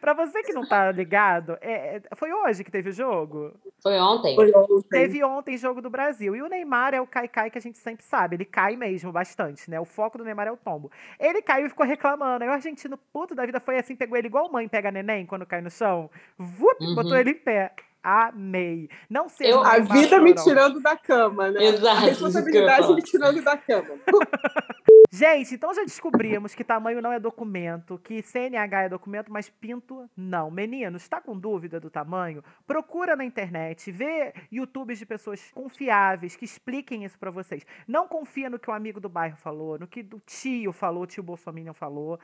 para você que não tá ligado, é, é, foi hoje que teve o jogo? Foi ontem. Foi ontem. Teve ontem jogo do Brasil. E o Neymar é o cai-cai que a gente sempre sabe. Ele cai mesmo bastante, né? O foco do Neymar é o tombo. Ele caiu e ficou reclamando. Aí o argentino puto da vida foi assim, pegou ele igual mãe pega neném quando cai no chão. Vup, uhum. botou ele em pé. Amei. Não seja eu, A vida me tirando da cama, né? Exato. A responsabilidade me tirando da cama. Gente, então já descobrimos que tamanho não é documento, que CNH é documento, mas pinto não. Meninos, está com dúvida do tamanho? Procura na internet, vê YouTubes de pessoas confiáveis que expliquem isso para vocês. Não confia no que o amigo do bairro falou, no que o tio falou, o tio Bolsonaro falou.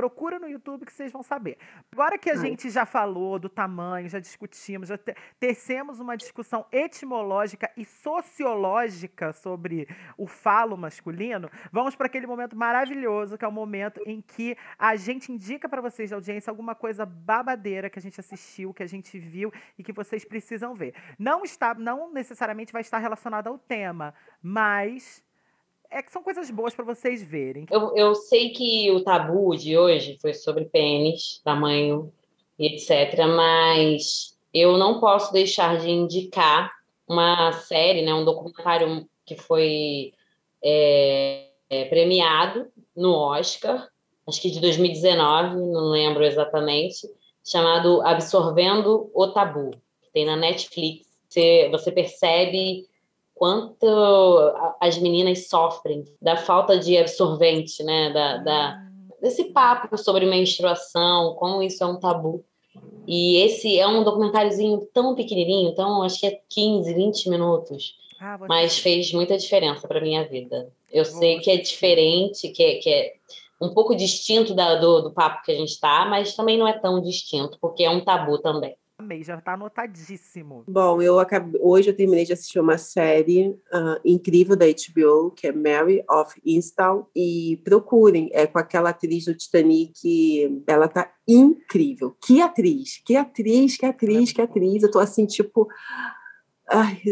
Procura no YouTube que vocês vão saber. Agora que a gente já falou do tamanho, já discutimos, já te tecemos uma discussão etimológica e sociológica sobre o falo masculino, vamos para aquele momento maravilhoso, que é o momento em que a gente indica para vocês da audiência alguma coisa babadeira que a gente assistiu, que a gente viu e que vocês precisam ver. Não está, não necessariamente vai estar relacionado ao tema, mas é que são coisas boas para vocês verem. Eu, eu sei que o tabu de hoje foi sobre pênis, tamanho e etc., mas eu não posso deixar de indicar uma série, né, um documentário que foi é, é, premiado no Oscar, acho que de 2019, não lembro exatamente, chamado Absorvendo o Tabu, que tem na Netflix. Você, você percebe quanto as meninas sofrem da falta de absorvente, né? Da, da, desse papo sobre menstruação, como isso é um tabu. E esse é um documentáriozinho tão pequenininho, então acho que é 15, 20 minutos. Ah, mas fez muita diferença para minha vida. Eu sei que é diferente, que é, que é um pouco distinto da, do, do papo que a gente está, mas também não é tão distinto, porque é um tabu também. Amei, já está anotadíssimo. Bom, eu acabei, hoje eu terminei de assistir uma série uh, incrível da HBO, que é Mary of Easttown, e procurem, é com aquela atriz do Titanic, ela tá incrível. Que atriz, que atriz, que atriz, que atriz. Eu tô assim, tipo, ai,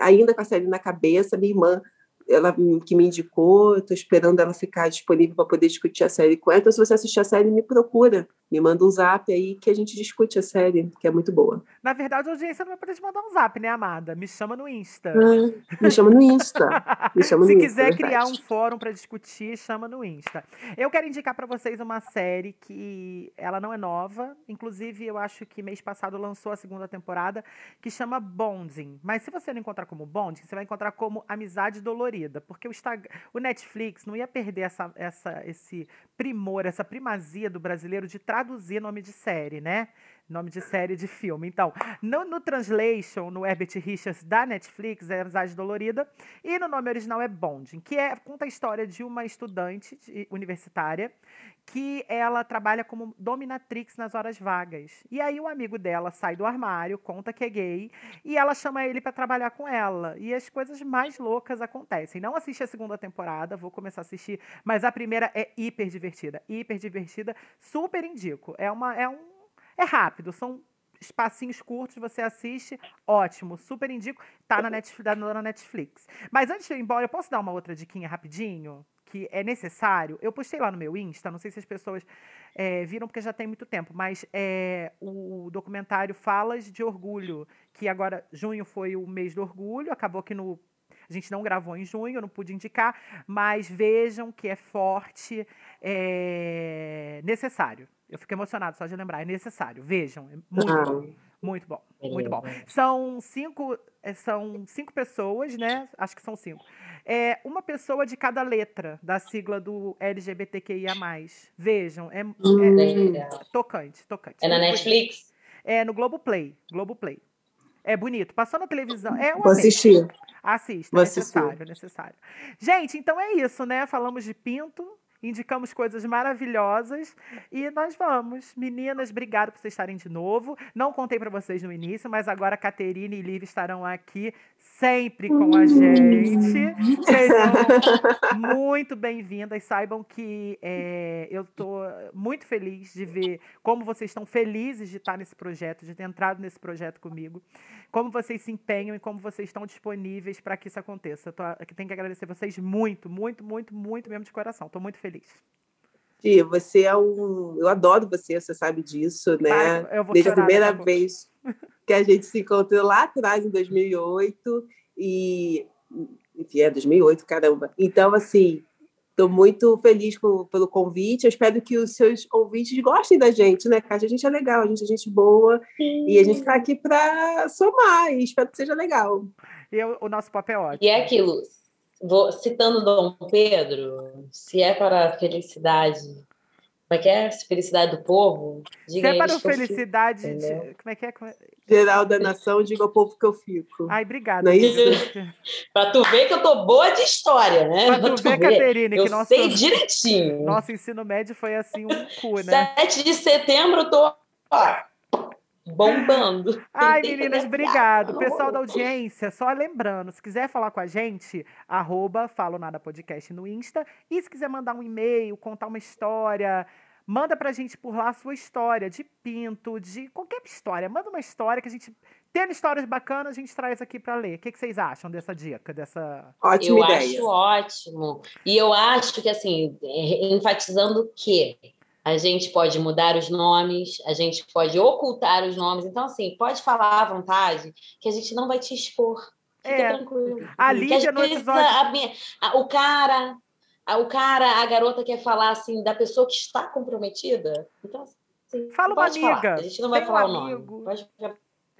ainda com a série na cabeça, minha irmã ela que me indicou, estou esperando ela ficar disponível para poder discutir a série com ela. Então, se você assistir a série, me procura. Me manda um zap aí que a gente discute a série, que é muito boa. Na verdade, a audiência não vai poder te mandar um zap, né, amada? Me chama no Insta. Ah, me chama no Insta. Me chama se no quiser Insta, criar um fórum para discutir, chama no Insta. Eu quero indicar para vocês uma série que ela não é nova. Inclusive, eu acho que mês passado lançou a segunda temporada, que chama Bonding. Mas se você não encontrar como Bonding, você vai encontrar como Amizade Dolorida. Porque o, Instagram, o Netflix não ia perder essa, essa, esse primor, essa primazia do brasileiro de traduzir nome de série, né? Nome de série de filme. Então, no, no translation, no Herbert Richards da Netflix, é Amizade Dolorida. E no nome original é Bonding, que é, conta a história de uma estudante de, universitária que ela trabalha como dominatrix nas horas vagas. E aí o amigo dela sai do armário, conta que é gay, e ela chama ele para trabalhar com ela. E as coisas mais loucas acontecem. Não assisti a segunda temporada, vou começar a assistir, mas a primeira é hiper divertida. Hiper divertida, super indico. É uma é um é rápido, são espacinhos curtos, você assiste, ótimo, super indico, tá na Netflix, na Netflix. Mas antes de eu ir embora, eu posso dar uma outra diquinha rapidinho? Que é necessário. Eu postei lá no meu Insta, não sei se as pessoas é, viram porque já tem muito tempo, mas é o documentário Falas de Orgulho, que agora, junho foi o mês do orgulho, acabou que no a gente não gravou em junho, eu não pude indicar, mas vejam que é forte, é necessário. Eu fico emocionado só de lembrar. É necessário. Vejam. É muito ah. bom. Muito bom. Muito bom. São cinco, é, são cinco pessoas, né? Acho que são cinco. É uma pessoa de cada letra da sigla do LGBTQIA. Vejam. É, é, é tocante, tocante. É na Netflix? É no Globoplay. Globoplay. É bonito. Passou na televisão. É Vou assistir. Assista. Vou necessário, assistir. necessário. Gente, então é isso, né? Falamos de pinto indicamos coisas maravilhosas e nós vamos. Meninas, obrigado por vocês estarem de novo. Não contei para vocês no início, mas agora Caterine e Liv estarão aqui sempre com a gente. Sejam muito bem-vindas. Saibam que é, eu estou muito feliz de ver como vocês estão felizes de estar nesse projeto, de ter entrado nesse projeto comigo, como vocês se empenham e como vocês estão disponíveis para que isso aconteça. Eu tô, tenho que agradecer vocês muito, muito, muito, muito mesmo de coração. Estou muito feliz. Tia, você é um. Eu adoro você, você sabe disso, né? Desde a primeira vez que a gente se encontrou lá atrás, em 2008, e. Enfim, é 2008, caramba. Então, assim, estou muito feliz com, pelo convite. Eu espero que os seus ouvintes gostem da gente, né, Kátia? A gente é legal, a gente é gente boa. Sim. E a gente está aqui para somar, e espero que seja legal. E o nosso papel é ótimo. E é aquilo, vou, citando Dom Pedro, se é para a felicidade como é que é? Felicidade do povo? Diga Se é para felicidade. De, como é que é? Como é? Geral da nação, diga ao povo que eu fico. Ai, obrigada. Não é isso? para tu ver que eu tô boa de história, né? Para tu, tu ver, Caterine, que nosso, sei direitinho. Nosso ensino médio foi assim um cu, né? 7 de setembro eu tô ó, bombando. Ai, meninas, obrigado. Pessoal da audiência, só lembrando, se quiser falar com a gente, arroba Falo Nada Podcast no Insta. E se quiser mandar um e-mail, contar uma história, manda pra gente por lá a sua história, de pinto, de qualquer história. Manda uma história que a gente. Tendo histórias bacanas, a gente traz aqui para ler. O que, que, vocês acham dessa dica? Dessa... Ótima eu ideia. acho ótimo. E eu acho que, assim, é, enfatizando que a gente pode mudar os nomes, a gente pode ocultar os nomes. Então, assim, pode falar à vontade que a gente não vai te expor. Fica é. tranquilo. A Lídia no episódio... A, a, o cara, a, o cara, a garota quer falar, assim, da pessoa que está comprometida. Então, assim, Fala uma amiga. Falar. A gente não vai falar um o nome. Pode...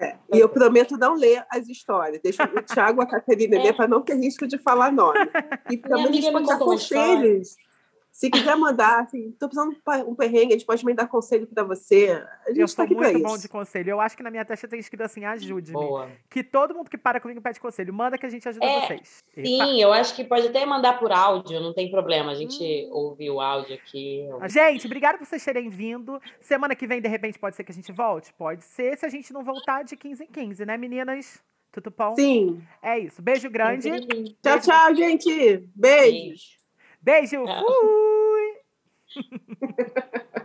É, e eu prometo não ler as histórias. Deixa o Thiago e a Caterina é. ler para não ter risco de falar nome. E também dar conselhos. Se quiser mandar, assim, tô precisando de um perrengue, a gente pode mandar conselho para você. A gente eu tá aqui muito bom de conselho. Eu acho que na minha testa tem escrito assim, ajude-me. Que todo mundo que para comigo pede conselho. Manda que a gente ajuda é, vocês. Sim, Epa. eu acho que pode até mandar por áudio, não tem problema. A gente hum. ouve o áudio aqui. Gente, obrigado por vocês terem vindo. Semana que vem, de repente, pode ser que a gente volte? Pode ser, se a gente não voltar de 15 em 15, né, meninas? Tudo bom? Sim. É isso. Beijo grande. Tchau, tchau, gente. Beijos. Beijo. Beijo. Fui.